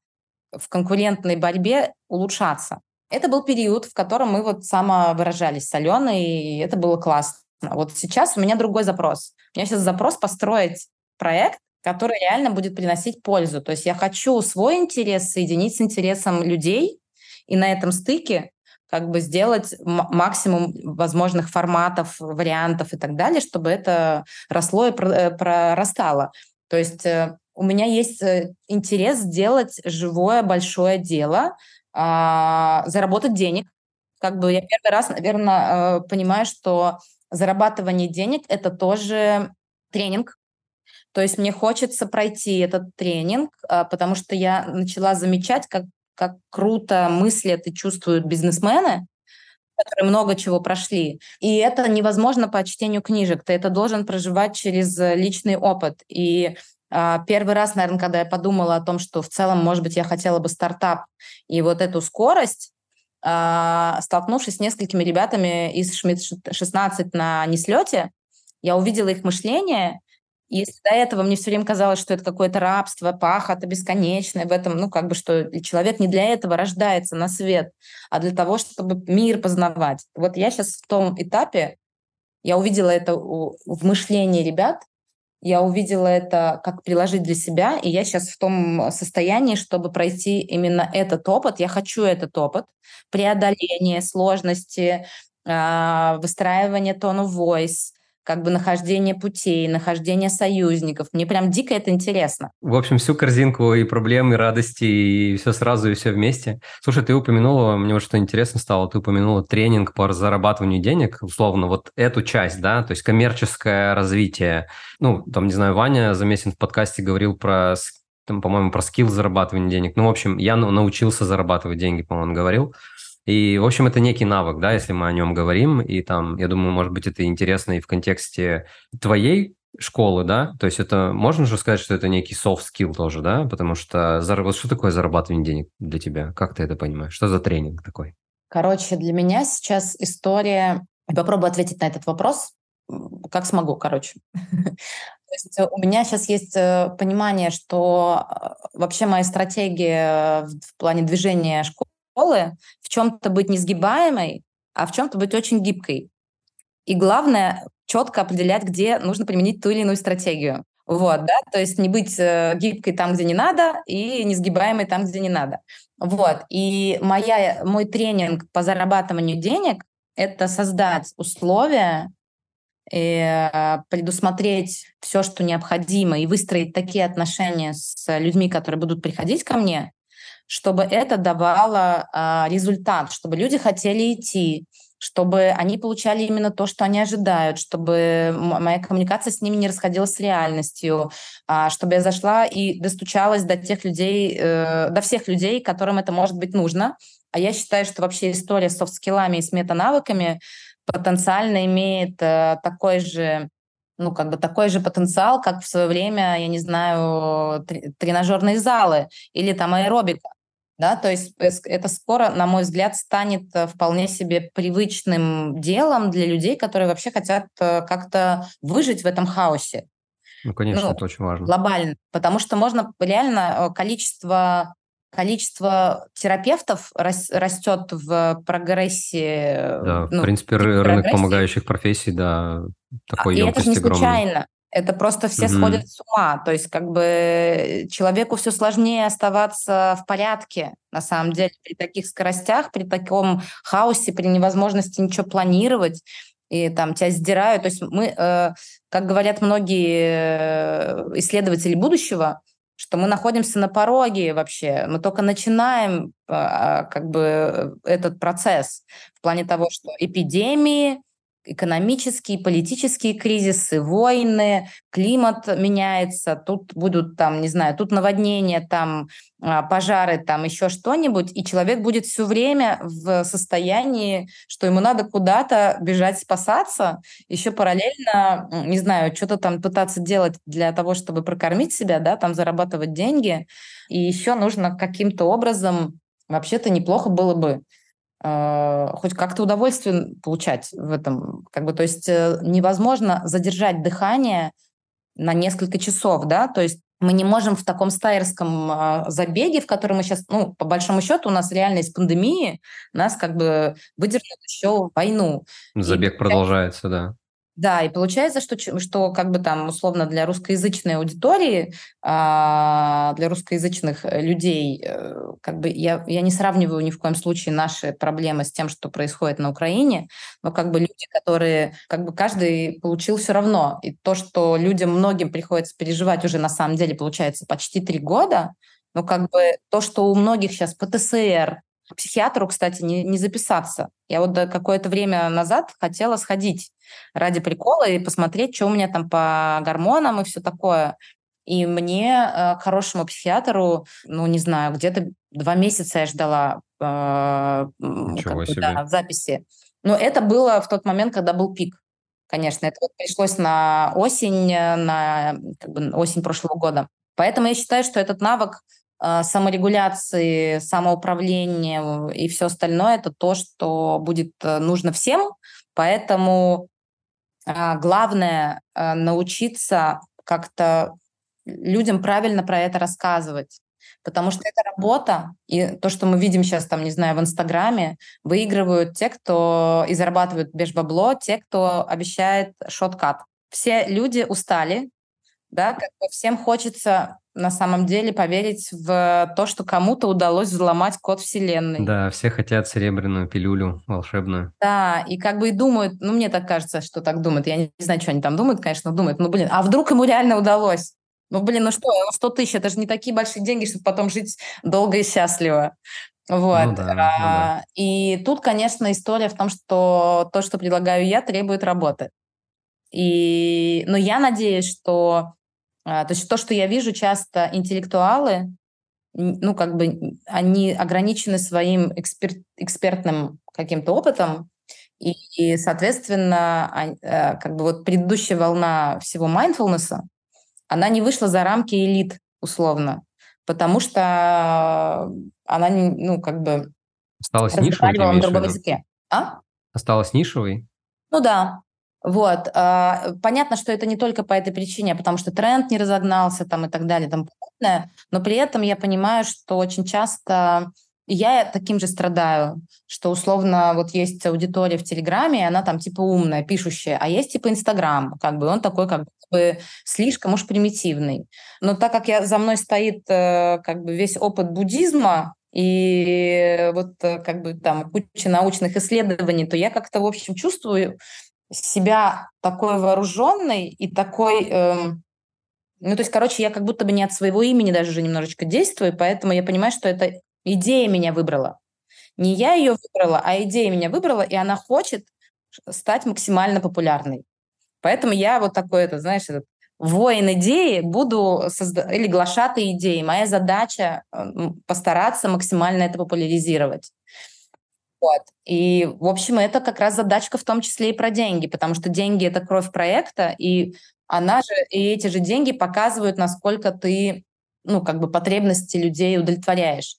в конкурентной борьбе улучшаться. Это был период, в котором мы вот самовыражались с Аленой, и это было классно. Вот сейчас у меня другой запрос. У меня сейчас запрос построить проект, который реально будет приносить пользу. То есть я хочу свой интерес соединить с интересом людей, и на этом стыке как бы сделать максимум возможных форматов, вариантов и так далее, чтобы это росло и э, прорастало. То есть э, у меня есть э, интерес сделать живое большое дело, а, заработать денег. Как бы я первый раз, наверное, э, понимаю, что зарабатывание денег – это тоже тренинг. То есть мне хочется пройти этот тренинг, а, потому что я начала замечать, как, как круто мыслят и чувствуют бизнесмены, которые много чего прошли. И это невозможно по чтению книжек. Ты это должен проживать через личный опыт. И первый раз, наверное, когда я подумала о том, что в целом, может быть, я хотела бы стартап и вот эту скорость, а, столкнувшись с несколькими ребятами из Шмидт 16 на неслете, я увидела их мышление, и до этого мне все время казалось, что это какое-то рабство, пахота бесконечное, в этом, ну, как бы, что человек не для этого рождается на свет, а для того, чтобы мир познавать. Вот я сейчас в том этапе, я увидела это в мышлении ребят, я увидела это, как приложить для себя, и я сейчас в том состоянии, чтобы пройти именно этот опыт. Я хочу этот опыт преодоления сложности, а, выстраивания тона voice, как бы нахождение путей, нахождение союзников. Мне прям дико это интересно. В общем, всю корзинку и проблем, и радости, и все сразу, и все вместе. Слушай, ты упомянула, мне вот что интересно стало, ты упомянула тренинг по зарабатыванию денег, условно, вот эту часть, да, то есть коммерческое развитие. Ну, там, не знаю, Ваня Замесин в подкасте говорил про там, по-моему, про скилл зарабатывания денег. Ну, в общем, я научился зарабатывать деньги, по-моему, он говорил. И, в общем, это некий навык, да, если мы о нем говорим. И там, я думаю, может быть, это интересно и в контексте твоей школы, да? То есть это можно же сказать, что это некий soft skill тоже, да? Потому что вот что такое зарабатывание денег для тебя? Как ты это понимаешь? Что за тренинг такой? Короче, для меня сейчас история... Попробую ответить на этот вопрос, как смогу, короче. То есть у меня сейчас есть э, понимание, что э, вообще моя стратегия в плане движения школы в чем-то быть несгибаемой, а в чем-то быть очень гибкой. И главное четко определять, где нужно применить ту или иную стратегию. Вот, да, то есть не быть э, гибкой там, где не надо, и несгибаемой там, где не надо. Вот, и моя, мой тренинг по зарабатыванию денег – это создать условия, и э, предусмотреть все, что необходимо, и выстроить такие отношения с людьми, которые будут приходить ко мне, чтобы это давало а, результат, чтобы люди хотели идти, чтобы они получали именно то, что они ожидают, чтобы моя коммуникация с ними не расходилась с реальностью, а, чтобы я зашла и достучалась до тех людей, э, до всех людей, которым это может быть нужно. А я считаю, что вообще история с софт-скиллами и с метанавыками потенциально имеет э, такой же ну, как бы такой же потенциал, как в свое время, я не знаю, тренажерные залы или там аэробика. Да, то есть это скоро, на мой взгляд, станет э, вполне себе привычным делом для людей, которые вообще хотят э, как-то выжить в этом хаосе. Ну, конечно, ну, это очень важно. Глобально. Потому что можно реально э, количество количество терапевтов растет в прогрессе. Да, ну, в принципе, рынок помогающих профессий, да, такой а, И это же не случайно. Огромный. Это просто все угу. сходят с ума. То есть как бы человеку все сложнее оставаться в порядке, на самом деле, при таких скоростях, при таком хаосе, при невозможности ничего планировать и там тебя сдирают. То есть мы, э, как говорят многие э, исследователи будущего, что мы находимся на пороге вообще, мы только начинаем а, как бы этот процесс в плане того, что эпидемии, экономические, политические кризисы, войны, климат меняется, тут будут там, не знаю, тут наводнения, там а, пожары, там еще что-нибудь, и человек будет все время в состоянии, что ему надо куда-то бежать спасаться, еще параллельно, не знаю, что-то там пытаться делать для того, чтобы прокормить себя, да, там зарабатывать деньги, и еще нужно каким-то образом, вообще-то неплохо было бы хоть как-то удовольствие получать в этом. Как бы, то есть э, невозможно задержать дыхание на несколько часов, да, то есть мы не можем в таком стайерском э, забеге, в котором мы сейчас, ну, по большому счету, у нас реально из пандемии нас как бы выдернут еще войну. Забег и, продолжается, да. Да, и получается, что, что как бы там условно для русскоязычной аудитории, а, для русскоязычных э, людей, э, как бы я, я не сравниваю ни в коем случае наши проблемы с тем, что происходит на Украине, но как бы люди, которые, как бы каждый получил все равно. И то, что людям многим приходится переживать уже на самом деле, получается, почти три года, ну как бы то, что у многих сейчас ПТСР, к психиатру, кстати, не, не записаться. Я вот какое-то время назад хотела сходить ради прикола и посмотреть, что у меня там по гормонам и все такое. И мне э, к хорошему психиатру, ну, не знаю, где-то два месяца я ждала э, бы, да, записи. Но это было в тот момент, когда был пик. Конечно, это вот пришлось на осень, на как бы, осень прошлого года. Поэтому я считаю, что этот навык э, саморегуляции, самоуправления и все остальное – это то, что будет э, нужно всем. Поэтому э, главное э, научиться как-то людям правильно про это рассказывать. Потому что это работа, и то, что мы видим сейчас, там, не знаю, в Инстаграме, выигрывают те, кто и зарабатывают беш-бабло, те, кто обещает шоткат. Все люди устали, да, как бы всем хочется на самом деле поверить в то, что кому-то удалось взломать код Вселенной. Да, все хотят серебряную пилюлю волшебную. Да, и как бы и думают, ну мне так кажется, что так думают, я не знаю, что они там думают, конечно, думают, ну блин, а вдруг ему реально удалось? Ну, блин, ну что, 100 тысяч, это же не такие большие деньги, чтобы потом жить долго и счастливо. Вот. Ну да, ну да. И тут, конечно, история в том, что то, что предлагаю я, требует работы. И, но я надеюсь, что а, то есть то, что я вижу часто интеллектуалы, ну, как бы они ограничены своим эксперт, экспертным каким-то опытом, и, и соответственно, а, как бы вот предыдущая волна всего mindfulness, она не вышла за рамки элит, условно, потому что она, ну, как бы... Осталась нишевой, на другом языке. А? Осталась нишевой? Ну да, вот. А, понятно, что это не только по этой причине, а потому что тренд не разогнался там и так далее, там подобное, но при этом я понимаю, что очень часто я таким же страдаю, что условно вот есть аудитория в Телеграме, и она там типа умная, пишущая, а есть типа Инстаграм, как бы он такой как бы слишком уж примитивный. Но так как я, за мной стоит э, как бы весь опыт буддизма, и вот э, как бы там куча научных исследований, то я как-то, в общем, чувствую себя такой вооруженной и такой... Эм, ну, то есть, короче, я как будто бы не от своего имени даже уже немножечко действую, поэтому я понимаю, что эта идея меня выбрала. Не я ее выбрала, а идея меня выбрала, и она хочет стать максимально популярной. Поэтому я вот такой, это, знаешь, этот воин идеи, буду создавать, или глашатой идеи. Моя задача постараться максимально это популяризировать. Вот. И, в общем, это как раз задачка в том числе и про деньги, потому что деньги — это кровь проекта, и она же, и эти же деньги показывают, насколько ты, ну, как бы потребности людей удовлетворяешь.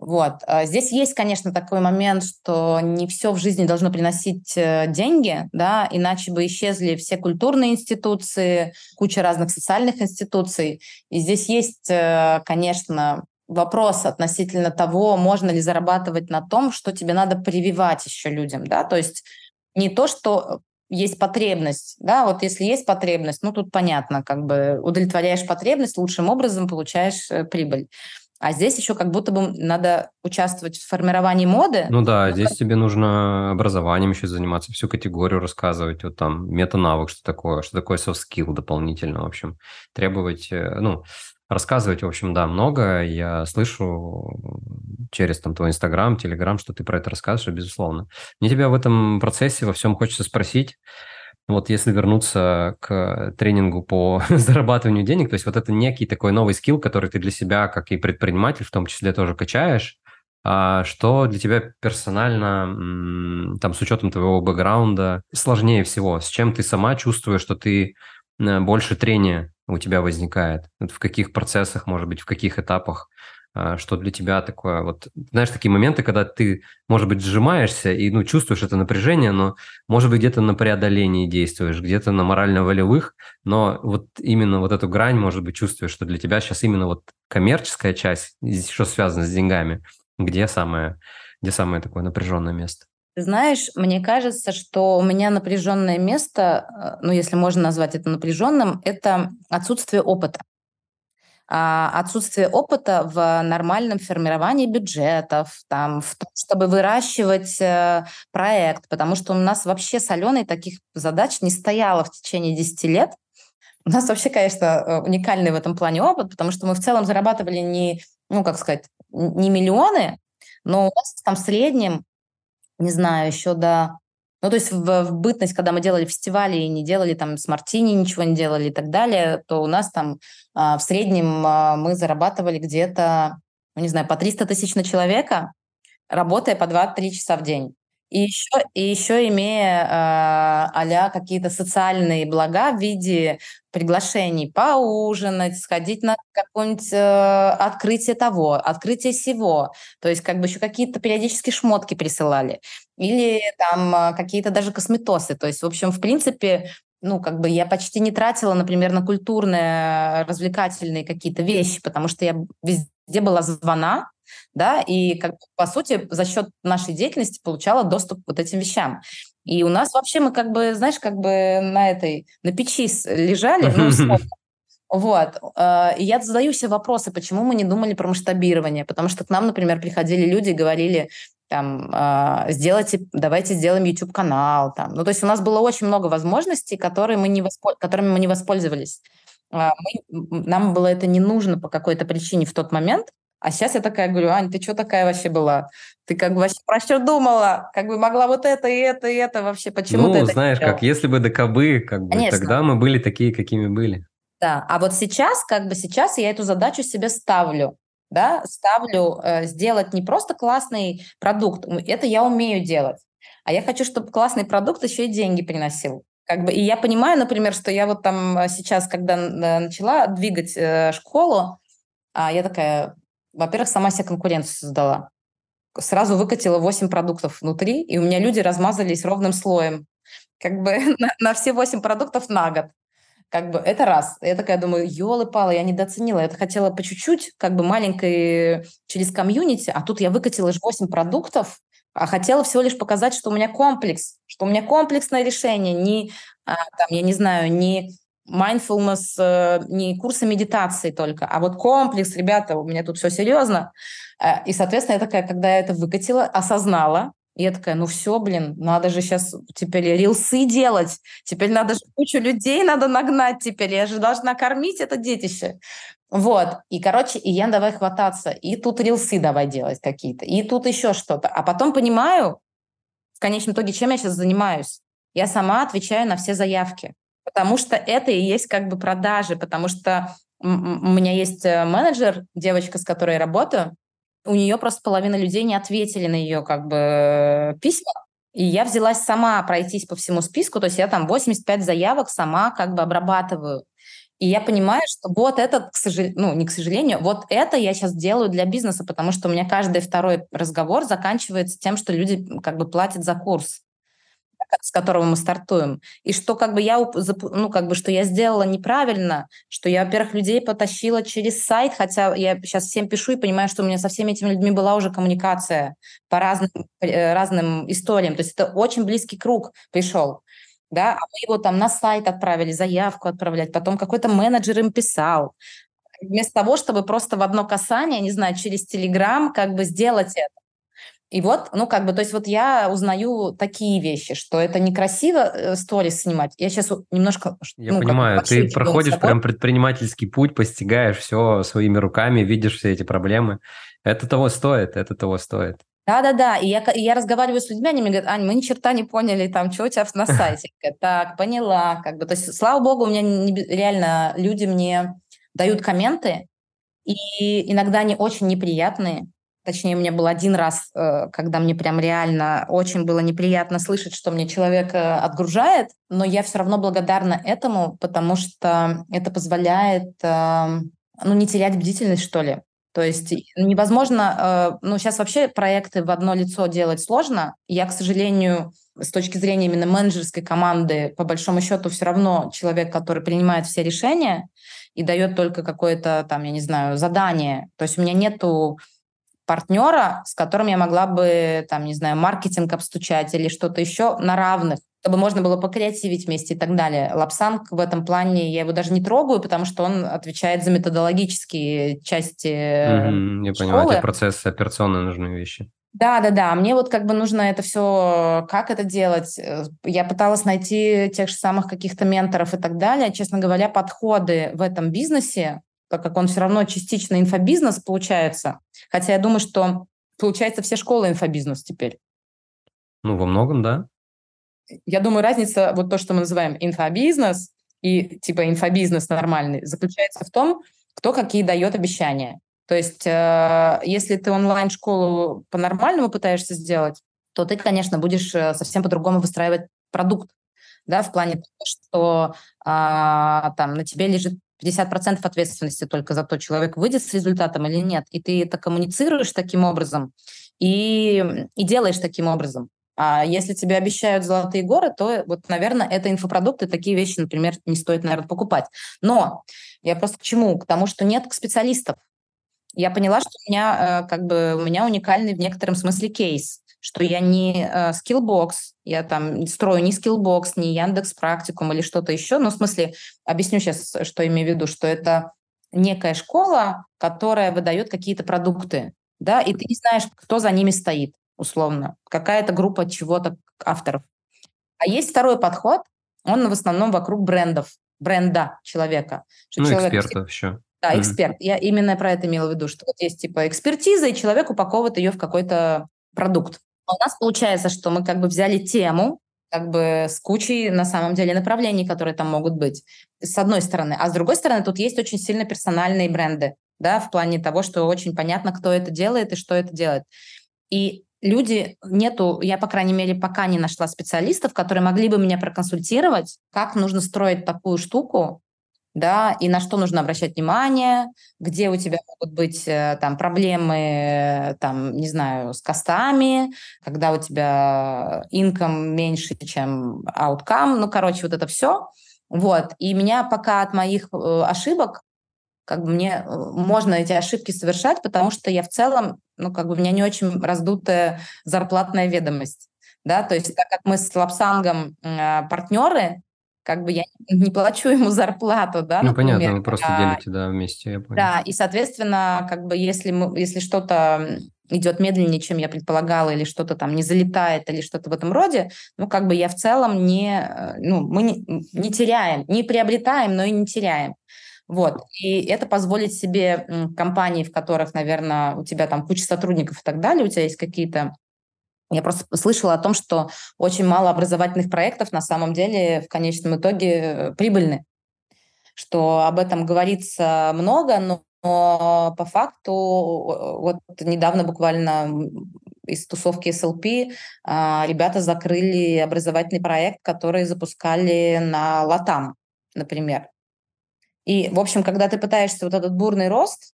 Вот. А здесь есть, конечно, такой момент, что не все в жизни должно приносить э, деньги, да, иначе бы исчезли все культурные институции, куча разных социальных институций. И здесь есть, э, конечно, вопрос относительно того, можно ли зарабатывать на том, что тебе надо прививать еще людям, да, то есть не то, что есть потребность, да, вот если есть потребность, ну тут понятно, как бы удовлетворяешь потребность, лучшим образом получаешь э, прибыль. А здесь еще как будто бы надо участвовать в формировании моды. Ну да, здесь тебе нужно образованием еще заниматься, всю категорию рассказывать, вот там мета-навык, что такое, что такое soft skill дополнительно, в общем, требовать, э, ну, рассказывать, в общем, да, много. Я слышу через там твой Инстаграм, Телеграм, что ты про это рассказываешь, безусловно. Мне тебя в этом процессе во всем хочется спросить, вот если вернуться к тренингу по зарабатыванию денег, то есть вот это некий такой новый скилл, который ты для себя, как и предприниматель, в том числе тоже качаешь, а что для тебя персонально, там, с учетом твоего бэкграунда, сложнее всего? С чем ты сама чувствуешь, что ты э, больше трения у тебя возникает? В каких процессах, может быть, в каких этапах? А, что для тебя такое? Вот, знаешь, такие моменты, когда ты, может быть, сжимаешься и, ну, чувствуешь это напряжение, но, может быть, где-то на преодолении действуешь, где-то на морально-волевых, но вот именно вот эту грань, может быть, чувствуешь, что для тебя сейчас именно вот коммерческая часть, что связано с деньгами, где самое, где самое такое напряженное место? Ты знаешь, мне кажется, что у меня напряженное место, э, ну, если можно назвать это напряженным, это отсутствие опыта. А отсутствие опыта в нормальном формировании бюджетов, там, в том, чтобы выращивать э, проект, потому что у нас вообще с Аленой таких задач не стояло в течение 10 лет. У нас вообще, конечно, э, уникальный в этом плане опыт, потому что мы в целом зарабатывали не, ну, как сказать, не миллионы, но у нас там в среднем не знаю, еще до... Ну, то есть в, в бытность, когда мы делали фестивали и не делали там с Мартини, ничего не делали и так далее, то у нас там а, в среднем а, мы зарабатывали где-то, ну, не знаю, по 300 тысяч на человека, работая по 2-3 часа в день. И еще, и еще имея э, а какие-то социальные блага в виде приглашений поужинать, сходить на какое-нибудь э, открытие того, открытие всего. То есть как бы еще какие-то периодически шмотки присылали. Или там э, какие-то даже косметосы. То есть, в общем, в принципе, ну, как бы я почти не тратила, например, на культурные, развлекательные какие-то вещи, потому что я везде была звона, да, и как по сути за счет нашей деятельности получала доступ к вот этим вещам. И у нас вообще мы как бы, знаешь, как бы на этой, на печи лежали, ну, Вот. Э, и я задаю себе вопросы, почему мы не думали про масштабирование. Потому что к нам, например, приходили люди и говорили, там, э, сделайте, давайте сделаем YouTube-канал. Там. Ну, то есть у нас было очень много возможностей, которые мы не воспол... которыми мы не воспользовались. Э, мы, нам было это не нужно по какой-то причине в тот момент. А сейчас я такая говорю, Ань, ты что такая вообще была? Ты как бы вообще про что думала? Как бы могла вот это и это и это вообще? Почему ну, ты это знаешь, как если бы до кобы, как бы, Конечно. тогда мы были такие, какими были. Да, а вот сейчас, как бы сейчас я эту задачу себе ставлю, да, ставлю э, сделать не просто классный продукт, это я умею делать, а я хочу, чтобы классный продукт еще и деньги приносил. Как бы, и я понимаю, например, что я вот там э, сейчас, когда э, начала двигать э, школу, а я такая, во-первых, сама себе конкуренцию создала. Сразу выкатила 8 продуктов внутри, и у меня люди размазались ровным слоем. Как бы на, на все 8 продуктов на год. Как бы это раз. Я такая думаю, елы-палы, я недооценила. Я хотела по чуть-чуть, как бы маленькой через комьюнити, а тут я выкатила же 8 продуктов, а хотела всего лишь показать, что у меня комплекс, что у меня комплексное решение, не, а, там, я не знаю, не mindfulness э, не курсы медитации только, а вот комплекс, ребята, у меня тут все серьезно. Э, и, соответственно, я такая, когда я это выкатила, осознала, я такая, ну все, блин, надо же сейчас теперь рилсы делать, теперь надо же кучу людей надо нагнать теперь, я же должна кормить это детище. Вот, и, короче, и я давай хвататься, и тут рилсы давай делать какие-то, и тут еще что-то. А потом понимаю, в конечном итоге, чем я сейчас занимаюсь. Я сама отвечаю на все заявки потому что это и есть как бы продажи, потому что у меня есть э, менеджер, девочка, с которой я работаю, у нее просто половина людей не ответили на ее как бы письма, и я взялась сама пройтись по всему списку, то есть я там 85 заявок сама как бы обрабатываю. И я понимаю, что вот это, к сожалению, ну, не к сожалению, вот это я сейчас делаю для бизнеса, потому что у меня каждый второй разговор заканчивается тем, что люди как бы платят за курс с которого мы стартуем, и что как бы я, ну, как бы, что я сделала неправильно, что я, во-первых, людей потащила через сайт, хотя я сейчас всем пишу и понимаю, что у меня со всеми этими людьми была уже коммуникация по разным, э, разным историям, то есть это очень близкий круг пришел, да, а мы его там на сайт отправили, заявку отправлять, потом какой-то менеджер им писал, вместо того, чтобы просто в одно касание, не знаю, через Телеграм как бы сделать это. И вот, ну, как бы, то есть вот я узнаю такие вещи, что это некрасиво э, сторис снимать. Я сейчас немножко... Я ну, понимаю, ты проходишь прям предпринимательский путь, постигаешь все своими руками, видишь все эти проблемы. Это того стоит, это того стоит. Да-да-да, и я, и я разговариваю с людьми, они мне говорят, Ань, мы ни черта не поняли, там, что у тебя на сайте. Так, поняла, как бы, то есть, слава богу, у меня не, реально люди мне дают комменты, и иногда они очень неприятные, Точнее, у меня был один раз, э, когда мне прям реально очень было неприятно слышать, что мне человек э, отгружает, но я все равно благодарна этому, потому что это позволяет эм, ну, не терять бдительность, что ли. То есть невозможно, э, ну, сейчас вообще проекты в одно лицо делать сложно. Я, к сожалению, с точки зрения именно менеджерской команды, по большому счету, все равно человек, который принимает все решения и дает только какое-то там, я не знаю, задание. То есть у меня нету партнера, с которым я могла бы, там, не знаю, маркетинг обстучать или что-то еще на равных, чтобы можно было покреативить вместе и так далее. Лапсанг в этом плане, я его даже не трогаю, потому что он отвечает за методологические части mm-hmm, Я школы. понимаю, эти процессы операционно нужны вещи. Да, да, да. Мне вот как бы нужно это все, как это делать. Э, я пыталась найти тех же самых каких-то менторов и так далее. Честно говоря, подходы в этом бизнесе так как он все равно частично инфобизнес получается. Хотя я думаю, что получается все школы инфобизнес теперь. Ну, во многом, да. Я думаю, разница, вот то, что мы называем инфобизнес и типа инфобизнес нормальный, заключается в том, кто какие дает обещания. То есть, э, если ты онлайн-школу по-нормальному пытаешься сделать, то ты, конечно, будешь э, совсем по-другому выстраивать продукт, да, в плане того, что а, там на тебе лежит 50% ответственности только за то, человек выйдет с результатом или нет, и ты это коммуницируешь таким образом и, и делаешь таким образом. А если тебе обещают золотые горы, то вот, наверное, это инфопродукты, такие вещи, например, не стоит, наверное, покупать. Но я просто к чему? К тому, что нет специалистов. Я поняла, что у меня э, как бы у меня уникальный в некотором смысле кейс что я не э, Skillbox, я там строю не Skillbox, не Яндекс Практикум или что-то еще. Ну, в смысле, объясню сейчас, что имею в виду, что это некая школа, которая выдает какие-то продукты, да, и ты не знаешь, кто за ними стоит, условно, какая-то группа чего-то авторов. А есть второй подход, он в основном вокруг брендов, бренда человека. Что ну, человек, экспертов еще. Да, mm-hmm. эксперт. Я именно про это имела в виду, что вот есть типа экспертиза, и человек упаковывает ее в какой-то продукт. А у нас получается, что мы как бы взяли тему, как бы с кучей, на самом деле, направлений, которые там могут быть, с одной стороны. А с другой стороны, тут есть очень сильно персональные бренды, да, в плане того, что очень понятно, кто это делает и что это делает. И люди нету, я, по крайней мере, пока не нашла специалистов, которые могли бы меня проконсультировать, как нужно строить такую штуку, да, и на что нужно обращать внимание, где у тебя могут быть э, там проблемы, там, не знаю, с костами, когда у тебя инком меньше, чем outcome, ну, короче, вот это все. Вот, и меня пока от моих э, ошибок, как бы мне э, можно эти ошибки совершать, потому что я в целом, ну, как бы у меня не очень раздутая зарплатная ведомость, да, то есть так как мы с Лапсангом партнеры, как бы я не плачу ему зарплату, да, Ну, например. понятно, вы просто делите, да, вместе, я понял. Да, и, соответственно, как бы если, мы, если что-то идет медленнее, чем я предполагала, или что-то там не залетает, или что-то в этом роде, ну, как бы я в целом не, э, ну, мы не, не теряем, не приобретаем, но и не теряем. Вот. И это позволит себе компании, в которых, наверное, у тебя там куча сотрудников и так далее, у тебя есть какие-то я просто слышала о том, что очень мало образовательных проектов на самом деле в конечном итоге э, прибыльны. Что об этом говорится много, но по факту вот недавно буквально из тусовки SLP а, ребята закрыли образовательный проект, который запускали на Латам, например. И, в общем, когда ты пытаешься вот этот бурный рост,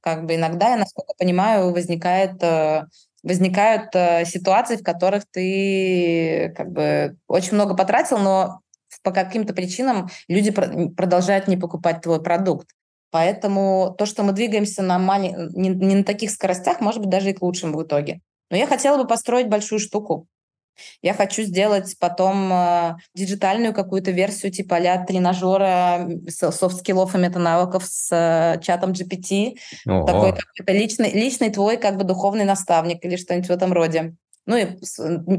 как бы иногда, я насколько понимаю, возникает э, возникают э, ситуации, в которых ты как бы очень много потратил, но по каким-то причинам люди пр- продолжают не покупать твой продукт. Поэтому то, что мы двигаемся на мали... не, не на таких скоростях, может быть, даже и к лучшему в итоге. Но я хотела бы построить большую штуку. Я хочу сделать потом э, диджитальную какую-то версию типа а тренажера soft skill ов и метанавыков с э, чатом GPT. Ого. Такой какой-то личный, личный твой как бы духовный наставник или что-нибудь в этом роде. Ну и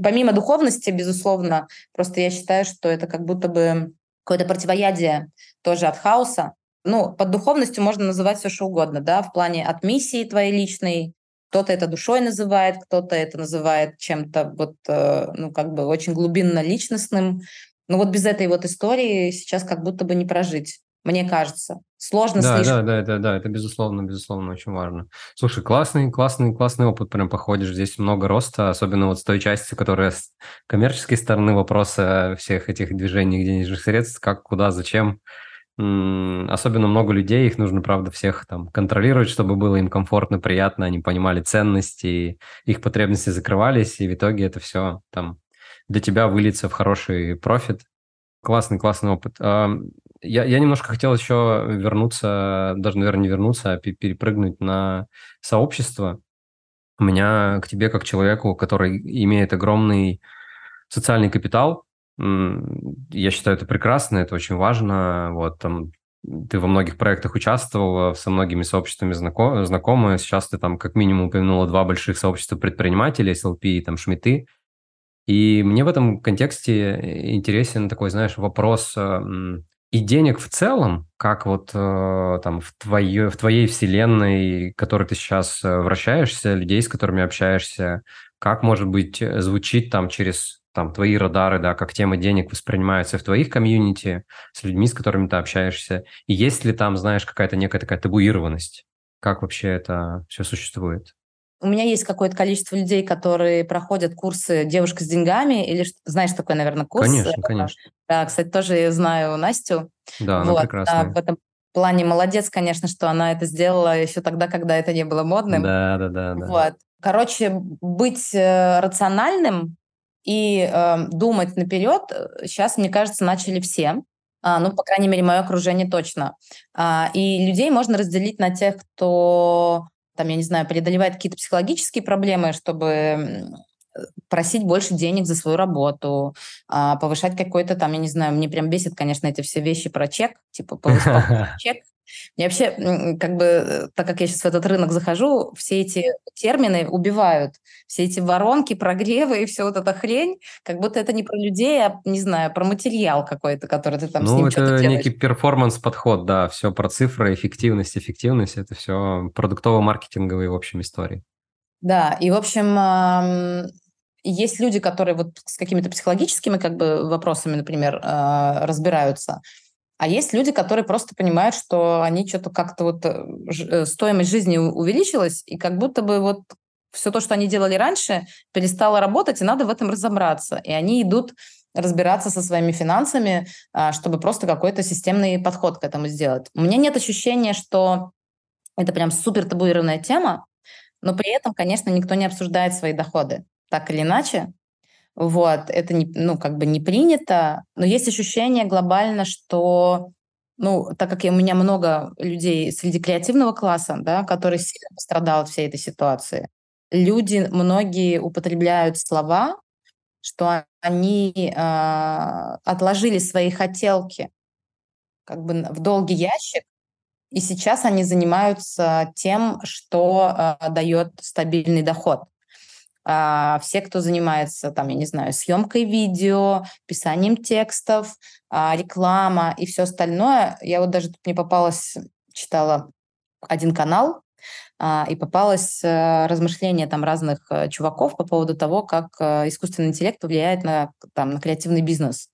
помимо духовности, безусловно, просто я считаю, что это как будто бы какое-то противоядие тоже от хаоса. Ну, под духовностью можно называть все что угодно, да, в плане от миссии твоей личной, кто-то это душой называет, кто-то это называет чем-то вот, э, ну, как бы очень глубинно личностным. Но вот без этой вот истории сейчас как будто бы не прожить мне кажется. Сложно да, слишком. Да, да, да, да, это безусловно, безусловно, очень важно. Слушай, классный, классный, классный опыт прям походишь. Здесь много роста, особенно вот с той части, которая с коммерческой стороны вопроса всех этих движений денежных средств, как, куда, зачем особенно много людей, их нужно, правда, всех там контролировать, чтобы было им комфортно, приятно, они понимали ценности, их потребности закрывались, и в итоге это все там для тебя выльется в хороший профит. Классный, классный опыт. Я, я немножко хотел еще вернуться, даже, наверное, не вернуться, а перепрыгнуть на сообщество. У меня к тебе, как человеку, который имеет огромный социальный капитал, я считаю, это прекрасно, это очень важно. Вот там ты во многих проектах участвовал, со многими сообществами знаком, знакомы. Сейчас ты там как минимум упомянула два больших сообщества предпринимателей, SLP и там Шмиты. И мне в этом контексте интересен такой, знаешь, вопрос и денег в целом, как вот э, там в, твое, в твоей вселенной, в которой ты сейчас э, вращаешься, людей, с которыми общаешься, как, может быть, звучит там через там твои радары, да, как тема денег воспринимаются в твоих комьюнити, с людьми, с которыми ты общаешься, и есть ли там, знаешь, какая-то некая такая табуированность? Как вообще это все существует? у меня есть какое-то количество людей, которые проходят курсы «Девушка с деньгами», или знаешь такой, наверное, курс? Конечно, конечно. Да, кстати, тоже я знаю Настю. Да, она вот, прекрасная. в этом плане молодец, конечно, что она это сделала еще тогда, когда это не было модным. Да, да, да. да. Вот. Короче, быть э, рациональным и э, думать наперед сейчас, мне кажется, начали все. А, ну, по крайней мере, мое окружение точно. А, и людей можно разделить на тех, кто там, я не знаю, преодолевает какие-то психологические проблемы, чтобы просить больше денег за свою работу, а, повышать какой-то там, я не знаю, мне прям бесит, конечно, эти все вещи про чек, типа повысить чек, мне вообще, как бы, э, так как я сейчас в этот рынок захожу, все эти термины убивают. Все эти воронки, прогревы и все вот эта хрень, как будто это не про людей, а, не знаю, про материал какой-то, который ты там ну, с ним это некий перформанс-подход, да, все про цифры, эффективность, эффективность, это все продуктово-маркетинговые, в общем, истории. Да, и, в общем, есть люди, которые вот с какими-то психологическими как бы вопросами, например, а, разбираются, а есть люди, которые просто понимают, что они что-то как-то вот э, э, стоимость жизни увеличилась, и как будто бы вот все то, что они делали раньше, перестало работать, и надо в этом разобраться. И они идут разбираться со своими финансами, а, чтобы просто какой-то системный подход к этому сделать. У меня нет ощущения, что это прям супер табуированная тема, но при этом, конечно, никто не обсуждает свои доходы. Так или иначе, вот, это не, ну, как бы не принято, но есть ощущение глобально, что ну, так как я, у меня много людей среди креативного класса, да, которые сильно пострадал от всей этой ситуации, люди, многие употребляют слова, что они э, отложили свои хотелки как бы в долгий ящик, и сейчас они занимаются тем, что э, дает стабильный доход все, кто занимается, там, я не знаю, съемкой видео, писанием текстов, а, реклама и все остальное. Я вот даже тут не попалась, читала один канал, а, и попалось э, размышление там разных э, чуваков по поводу того, как э, искусственный интеллект влияет на, там, на креативный бизнес.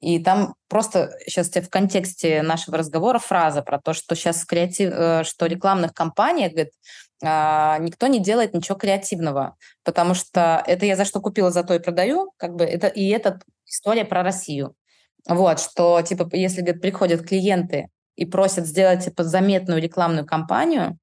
И там просто сейчас в контексте нашего разговора фраза про то, что сейчас креатив, что рекламных компаниях, говорит, а, никто не делает ничего креативного, потому что это я за что купила, за то и продаю, как бы это и это история про Россию. Вот, что типа если говорит, приходят клиенты и просят сделать типа заметную рекламную кампанию,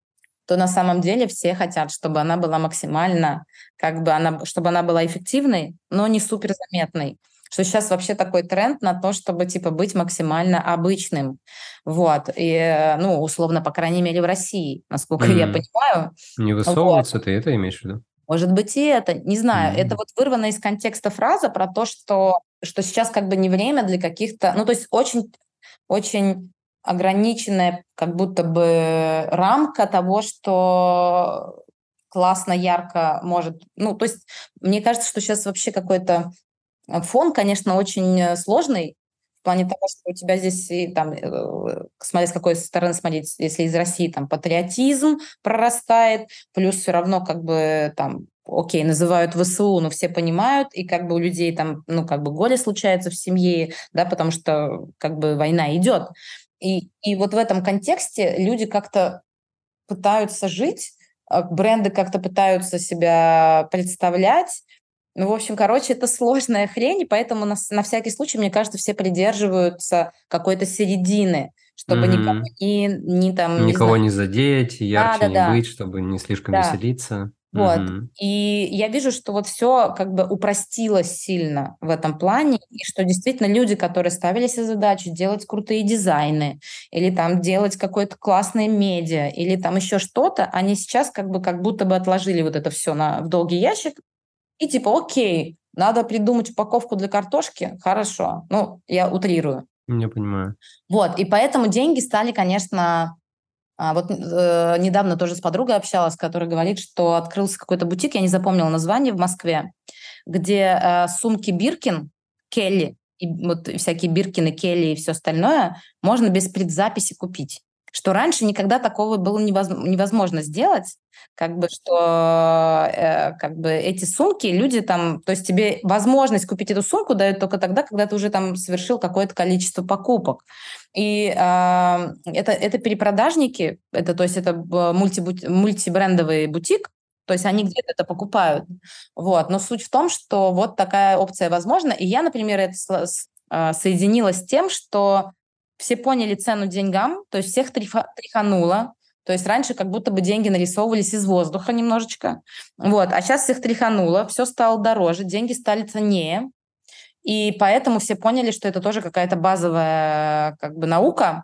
то на самом деле все хотят, чтобы она была максимально, как бы она, чтобы она была эффективной, но не суперзаметной что сейчас вообще такой тренд на то, чтобы типа быть максимально обычным. Вот. И, ну, условно, по крайней мере, в России, насколько mm. я понимаю. Не высовываться, вот. ты это имеешь в виду? Может быть, и это. Не знаю. Mm. Это вот вырвано из контекста фраза про то, что, что сейчас как бы не время для каких-то... Ну, то есть очень, очень ограниченная как будто бы рамка того, что классно, ярко может... Ну, то есть мне кажется, что сейчас вообще какой-то Э, фон, конечно, очень э, сложный в плане того, что у тебя здесь, и, там, э, смотря с какой стороны смотреть, если из России там патриотизм прорастает, плюс все равно как бы там окей, называют ВСУ, но все понимают, и как бы у людей там, ну, как бы горе случается в семье, да, потому что как бы война идет. И, и вот в этом контексте люди как-то пытаются жить, бренды как-то пытаются себя представлять, ну, в общем, короче, это сложная хрень, и поэтому на, на всякий случай, мне кажется, все придерживаются какой-то середины, чтобы mm-hmm. никого не, не там... Никого не, знаю... не задеть, ярче да, да, не да. быть, чтобы не слишком да. веселиться. Вот. Mm-hmm. И я вижу, что вот все как бы упростилось сильно в этом плане, и что действительно люди, которые ставили себе задачу делать крутые дизайны, или там делать какое-то классное медиа, или там еще что-то, они сейчас как бы как будто бы отложили вот это все на, в долгий ящик, и типа, окей, надо придумать упаковку для картошки, хорошо. Ну, я утрирую. Я понимаю. Вот, и поэтому деньги стали, конечно... А, вот э, недавно тоже с подругой общалась, которая говорит, что открылся какой-то бутик, я не запомнила название, в Москве, где э, сумки Биркин, Келли, и вот всякие Биркины, Келли и все остальное можно без предзаписи купить что раньше никогда такого было невозможно сделать, как бы что э, как бы эти сумки люди там, то есть тебе возможность купить эту сумку дают только тогда, когда ты уже там совершил какое-то количество покупок. И э, это это перепродажники, это то есть это мульти мультибрендовый бутик, То есть они где-то это покупают. Вот. Но суть в том, что вот такая опция возможна. И я, например, это а, соединила с тем, что все поняли цену деньгам, то есть всех тряхануло. То есть раньше как будто бы деньги нарисовывались из воздуха немножечко. Вот. А сейчас всех тряхануло, все стало дороже, деньги стали ценнее. И поэтому все поняли, что это тоже какая-то базовая как бы наука,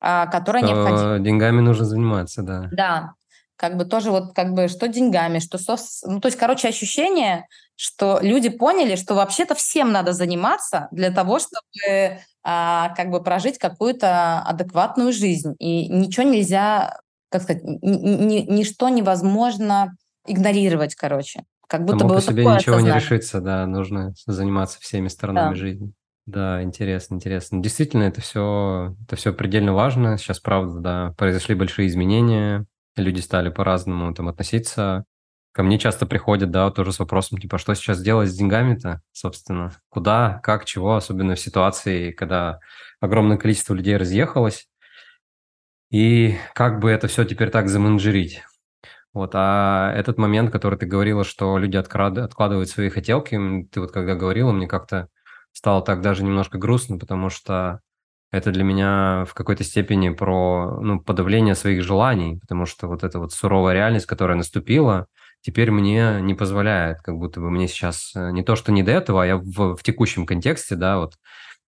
а, которая что необходима. Деньгами нужно заниматься, да. Да, как бы тоже вот как бы что деньгами, что со... Ну, то есть, короче, ощущение, что люди поняли, что вообще-то всем надо заниматься для того, чтобы а, как бы прожить какую-то адекватную жизнь. И ничего нельзя, как сказать, ни, ничто невозможно игнорировать, короче. Как будто Само бы по вот себе ничего осознание. не решится, да, нужно заниматься всеми сторонами Да. жизни. Да, интересно, интересно. Действительно, это все, это все предельно важно. Сейчас, правда, да, произошли большие изменения, люди стали по-разному там относиться. Ко мне часто приходят, да, тоже с вопросом, типа, что сейчас делать с деньгами-то, собственно? Куда, как, чего, особенно в ситуации, когда огромное количество людей разъехалось. И как бы это все теперь так заменеджерить? Вот, а этот момент, который ты говорила, что люди откладывают свои хотелки, ты вот когда говорила, мне как-то стало так даже немножко грустно, потому что это для меня в какой-то степени про ну, подавление своих желаний, потому что вот эта вот суровая реальность, которая наступила, теперь мне не позволяет, как будто бы мне сейчас э, не то, что не до этого, а я в, в текущем контексте, да, вот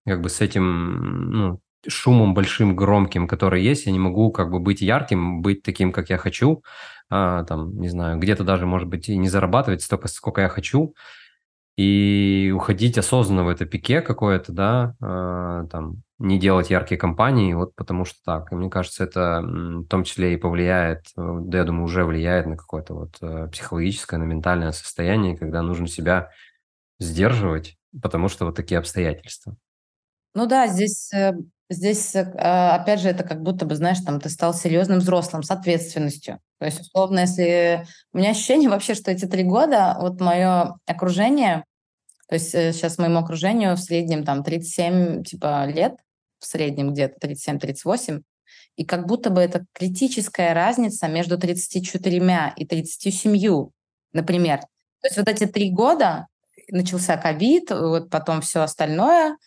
как бы с этим ну, шумом большим, громким, который есть, я не могу как бы быть ярким, быть таким, как я хочу, а, там, не знаю, где-то даже, может быть, и не зарабатывать столько, сколько я хочу, и уходить осознанно в это пике какое-то, да, а, там, не делать яркие кампании, вот потому что так. И мне кажется, это в том числе и повлияет, э, да, я думаю, уже влияет на какое-то вот э, психологическое, на ментальное состояние, когда нужно себя сдерживать, потому что вот такие обстоятельства. Ну да, здесь, э, здесь, а, опять же, это как будто бы, знаешь, там ты стал серьезным взрослым с ответственностью. То есть, условно, если... У меня ощущение вообще, что эти три года, вот мое окружение, то есть сейчас моему окружению в среднем там 37 типа лет, в среднем где-то 37-38, и как будто бы это критическая разница между 34 и 37, например. То есть вот эти три года, начался ковид, вот потом все остальное,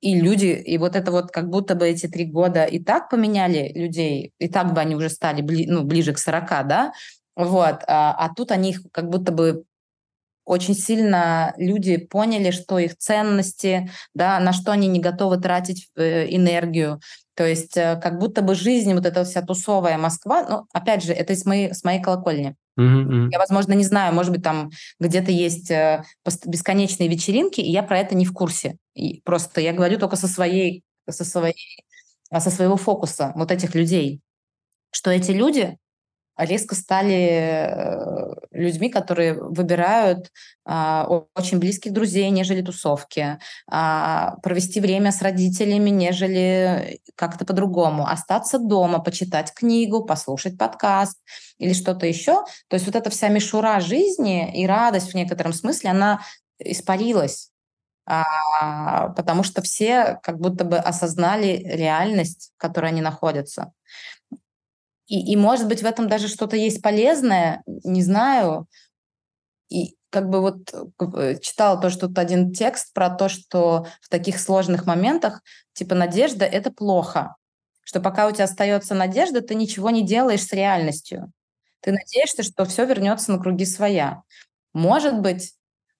и люди, и вот это вот как будто бы эти три года и так поменяли людей, и так бы они уже стали бли, ну, ближе к 40, да, вот, а, а тут они их как будто бы очень сильно люди поняли, что их ценности, да, на что они не готовы тратить э, энергию. То есть э, как будто бы жизнь, вот эта вся тусовая Москва, ну, опять же, это с моей, с моей колокольни. Mm-hmm. Я, возможно, не знаю, может быть, там где-то есть э, бесконечные вечеринки, и я про это не в курсе. И просто я говорю только со своей, со своей, со своего фокуса вот этих людей, что эти люди резко стали э, людьми, которые выбирают а, очень близких друзей, нежели тусовки, а, провести время с родителями, нежели как-то по-другому, остаться дома, почитать книгу, послушать подкаст или что-то еще. То есть вот эта вся мишура жизни и радость в некотором смысле, она испарилась а, потому что все как будто бы осознали реальность, в которой они находятся. И, и может быть в этом даже что-то есть полезное, не знаю. И как бы вот э, читала тоже тут один текст про то, что в таких сложных моментах типа надежда — это плохо. Что пока у тебя остается надежда, ты ничего не делаешь с реальностью. Ты надеешься, что все вернется на круги своя. Может быть,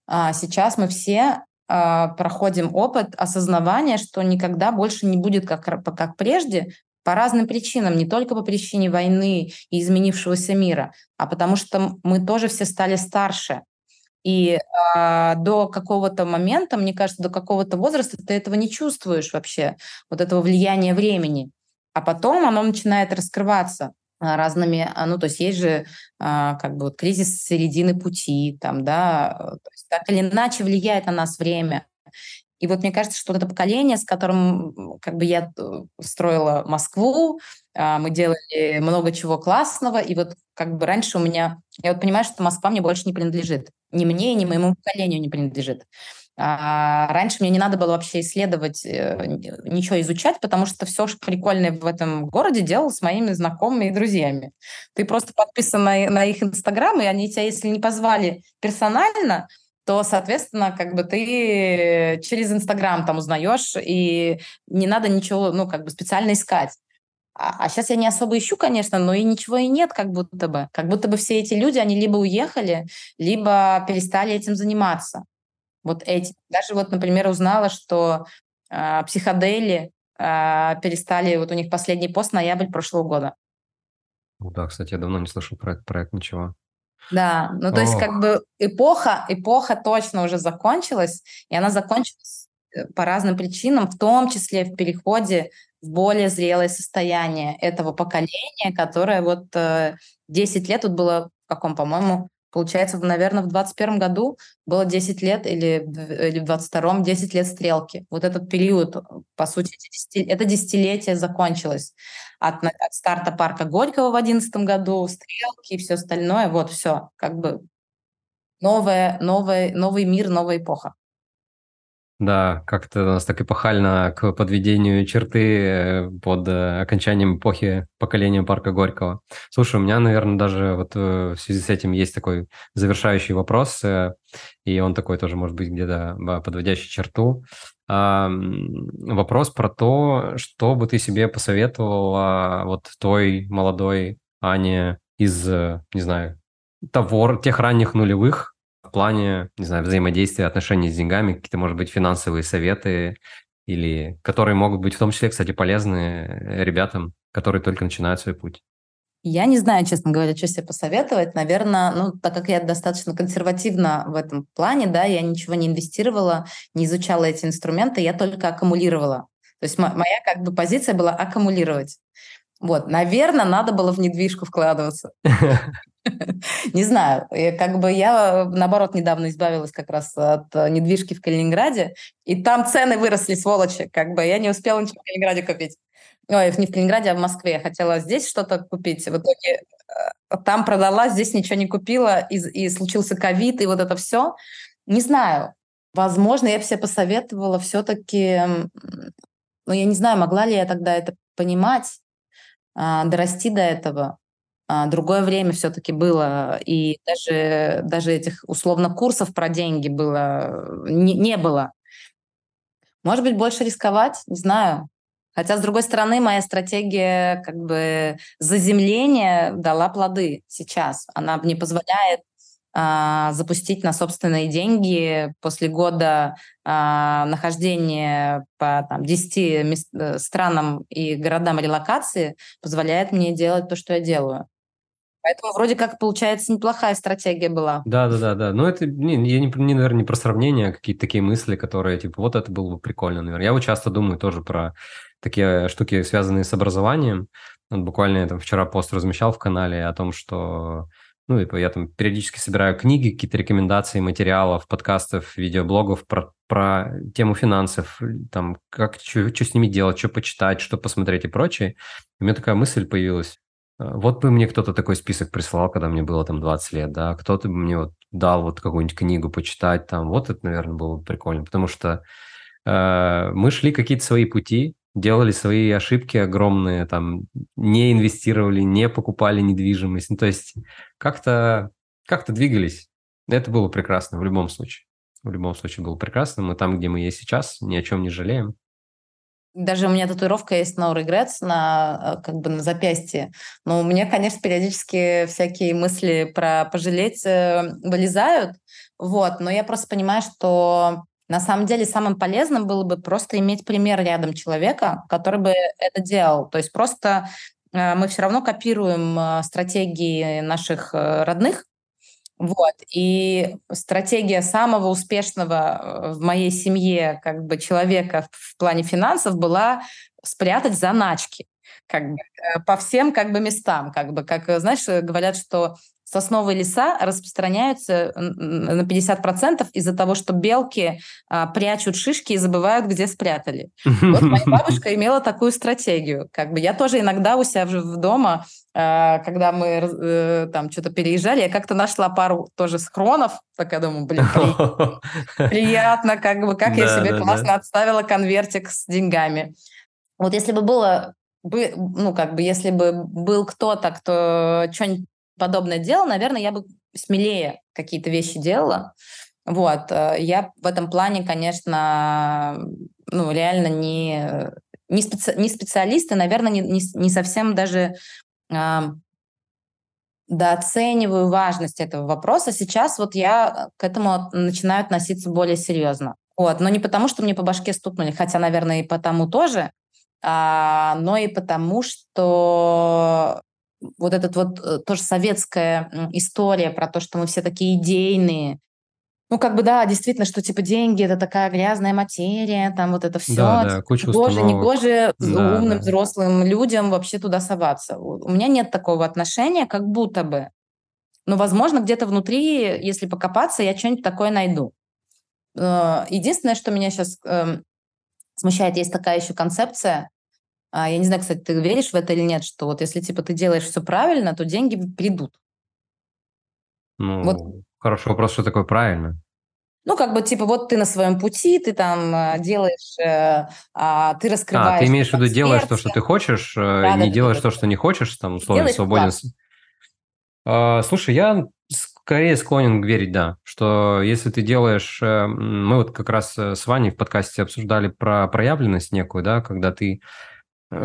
а, сейчас мы все а, проходим опыт осознавания, что никогда больше не будет как, как прежде, по разным причинам, не только по причине войны и изменившегося мира, а потому что мы тоже все стали старше. И э, до какого-то момента, мне кажется, до какого-то возраста ты этого не чувствуешь вообще, вот этого влияния времени. А потом оно начинает раскрываться разными, а, ну, то есть есть же а, как бы вот кризис середины пути, там, да, то есть так или иначе влияет на нас время. И вот мне кажется, что вот это поколение, с которым как бы я э, строила Москву, а, мы делали много чего классного, и вот как бы раньше у меня... Я вот понимаю, что Москва мне больше не принадлежит. Ни мне, ни моему поколению не принадлежит. А раньше мне не надо было вообще исследовать, э, ничего изучать, потому что все что прикольное в этом городе делал с моими знакомыми и друзьями. Ты просто подписан на, на их инстаграм, и они тебя, если не позвали персонально, то, соответственно, как бы ты через Инстаграм там узнаешь, и не надо ничего, ну, как бы специально искать. А, а сейчас я не особо ищу, конечно, но и ничего и нет, как будто бы. Как будто бы все эти люди, они либо уехали, либо перестали этим заниматься. Вот эти. Даже вот, например, узнала, что э, психодели э, перестали, вот у них последний пост ноябрь прошлого года. Да, кстати, я давно не слышал про этот проект ничего. Да, ну то Ох. есть как бы эпоха, эпоха точно уже закончилась, и она закончилась э, по разным причинам, в том числе в переходе в более зрелое состояние этого поколения, которое вот 10 лет, тут было в каком, по-моему, Получается, наверное, в 21 году было 10 лет или, или в 22-м 10 лет стрелки. Вот этот период, по сути, это десятилетие закончилось. От, от старта парка Горького в 2011 году, стрелки и все остальное. Вот все, как бы новое, новое, новый мир, новая эпоха. Да, как-то у нас так эпохально к подведению черты э, под э, окончанием эпохи поколения парка Горького. Слушай, у меня, наверное, даже вот э, в связи с этим есть такой завершающий вопрос, и он такой тоже, может быть, где-то подводящий черту. Вопрос про то, что бы ты себе посоветовала вот той молодой Ане из, не знаю, того, тех ранних нулевых, в плане, не знаю, взаимодействия, отношений с деньгами, какие-то, может быть, финансовые советы, или которые могут быть в том числе, кстати, полезны э, ребятам, которые только начинают свой путь? Я не знаю, честно говоря, что себе посоветовать. Наверное, ну, так как я достаточно консервативна в этом плане, да, я ничего не инвестировала, не изучала эти инструменты, я только аккумулировала. То есть моя как бы позиция была аккумулировать. Вот, наверное, надо было в недвижку вкладываться. Не знаю, как бы я, наоборот, недавно избавилась как раз от э, недвижки в Калининграде, и там цены выросли, сволочи, как бы я не успела ничего в Калининграде купить. Ой, не в Калининграде, а в Москве. Я хотела здесь что-то купить. В итоге э, там продала, здесь ничего не купила, и, и случился ковид, и вот это все. Не знаю. Возможно, я бы себе посоветовала все-таки... Ну, я не знаю, могла ли я тогда это понимать, а, дорасти до этого. А, другое время все-таки было, и даже, даже этих условно курсов про деньги было, не, не было. Может быть, больше рисковать, не знаю. Хотя, с другой стороны, моя стратегия как бы заземления дала плоды сейчас. Она мне позволяет а, запустить на собственные деньги после года а, нахождения по там, 10 мест, э, странам и городам релокации, позволяет мне делать то, что я делаю. Поэтому вроде как получается неплохая стратегия была. Да, да, да, да. Но это не, я не, не, наверное, не про сравнение, а какие-то такие мысли, которые типа вот это было бы прикольно, наверное. Я вот часто думаю тоже про такие штуки, связанные с образованием. Вот буквально я там вчера пост размещал в канале о том, что ну, типа, я там периодически собираю книги, какие-то рекомендации материалов, подкастов, видеоблогов про, про тему финансов, там, как, что с ними делать, что почитать, что посмотреть и прочее. у меня такая мысль появилась. А, вот бы мне кто-то такой список прислал, когда мне было там 20 лет, да, кто-то бы мне вот дал вот какую-нибудь книгу почитать там, вот это, наверное, было бы прикольно, потому что э, мы шли какие-то свои пути, делали свои ошибки огромные, там, не инвестировали, не покупали недвижимость, ну, то есть как-то как двигались. Это было прекрасно в любом случае. В любом случае было прекрасно. Мы там, где мы есть сейчас, ни о чем не жалеем. Даже у меня татуировка есть no regrets на, э, как бы на запястье. Но у меня, конечно, периодически всякие мысли про пожалеть э, вылезают. Вот. Но я просто понимаю, что на самом деле самым полезным было бы просто иметь пример рядом человека, который бы это делал. То есть просто э, мы все равно копируем стратегии наших родных, вот. И стратегия самого успешного э, в моей семье как бы человека в плане финансов была спрятать заначки как бы, э, по всем как бы местам. Как бы, как, знаешь, говорят, что сосновые леса распространяются на 50% из-за того, что белки а, прячут шишки и забывают, где спрятали. Вот моя бабушка имела такую стратегию. Как бы я тоже иногда у себя в дома, а, когда мы э, там что-то переезжали, я как-то нашла пару тоже схронов, так я думаю, блин, приятно, как бы, как я себе классно отставила конвертик с деньгами. Вот если бы было бы, ну, как бы, если бы был кто-то, кто что-нибудь подобное делал, наверное, я бы смелее какие-то вещи делала. Вот. Э, я в этом плане, конечно, ну, реально не, не, специ, не специалисты, наверное, не, не, не совсем даже э, дооцениваю важность этого вопроса. Сейчас вот я к этому начинаю относиться более серьезно. Вот. Но не потому, что мне по башке стукнули, хотя, наверное, и потому тоже, а, но и потому, что вот этот вот э, тоже советская история про то, что мы все такие идейные. Ну, как бы, да, действительно, что, типа, деньги — это такая грязная материя, там вот это все. Да, да, куча Боже, не гоже да, умным, да. взрослым людям вообще туда соваться. У меня нет такого отношения, как будто бы. Но, возможно, где-то внутри, если покопаться, я что-нибудь такое найду. Э, единственное, что меня сейчас эм, смущает, есть такая еще концепция, а, я не знаю, кстати, ты веришь в это или нет, что вот если типа ты делаешь все правильно, то деньги придут. Ну, вот. хороший вопрос, что такое правильно? Ну, как бы, типа, вот ты на своем пути, ты там э, делаешь, э, а, ты раскрываешь... А, ты имеешь в виду, делаешь то, что ты хочешь, э, да, не да, делаешь да, то, что не хочешь, там, условно, свободен. А, слушай, я скорее склонен верить, да, что если ты делаешь... Мы вот как раз с Ваней в подкасте обсуждали про проявленность некую, да, когда ты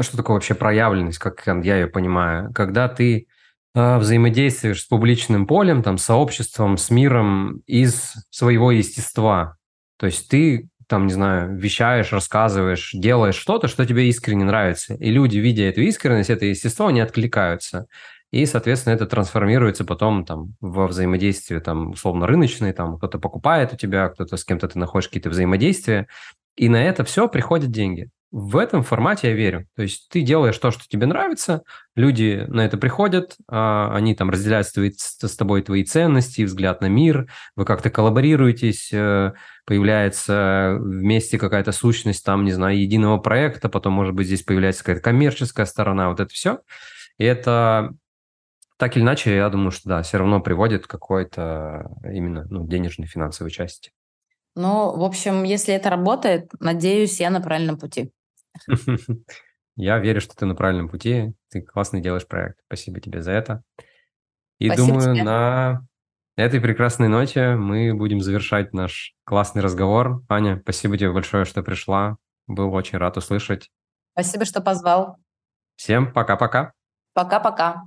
что такое вообще проявленность, как я ее понимаю? Когда ты э, взаимодействуешь с публичным полем, там, сообществом, с миром из своего естества. То есть ты там, не знаю, вещаешь, рассказываешь, делаешь что-то, что тебе искренне нравится. И люди, видя эту искренность, это естество, они откликаются. И, соответственно, это трансформируется потом там во взаимодействие, там, условно, рыночное, там, кто-то покупает у тебя, кто-то с кем-то ты находишь какие-то взаимодействия. И на это все приходят деньги в этом формате я верю. То есть ты делаешь то, что тебе нравится, люди на это приходят, а, они там разделяют с, тобой твои ценности, взгляд на мир, вы как-то коллаборируетесь, э, появляется вместе какая-то сущность там, не знаю, единого проекта, потом, может быть, здесь появляется какая-то коммерческая сторона, вот это все. И это так или иначе, я думаю, что да, все равно приводит к какой-то именно ну, денежной финансовой части. Ну, в общем, если это работает, надеюсь, я на правильном пути. Я верю, что ты на правильном пути. Ты классный делаешь проект. Спасибо тебе за это. И Спасибо думаю, тебе. на этой прекрасной ноте мы будем завершать наш классный разговор. Аня, спасибо тебе большое, что пришла. Был очень рад услышать. Спасибо, что позвал. Всем пока-пока. Пока-пока.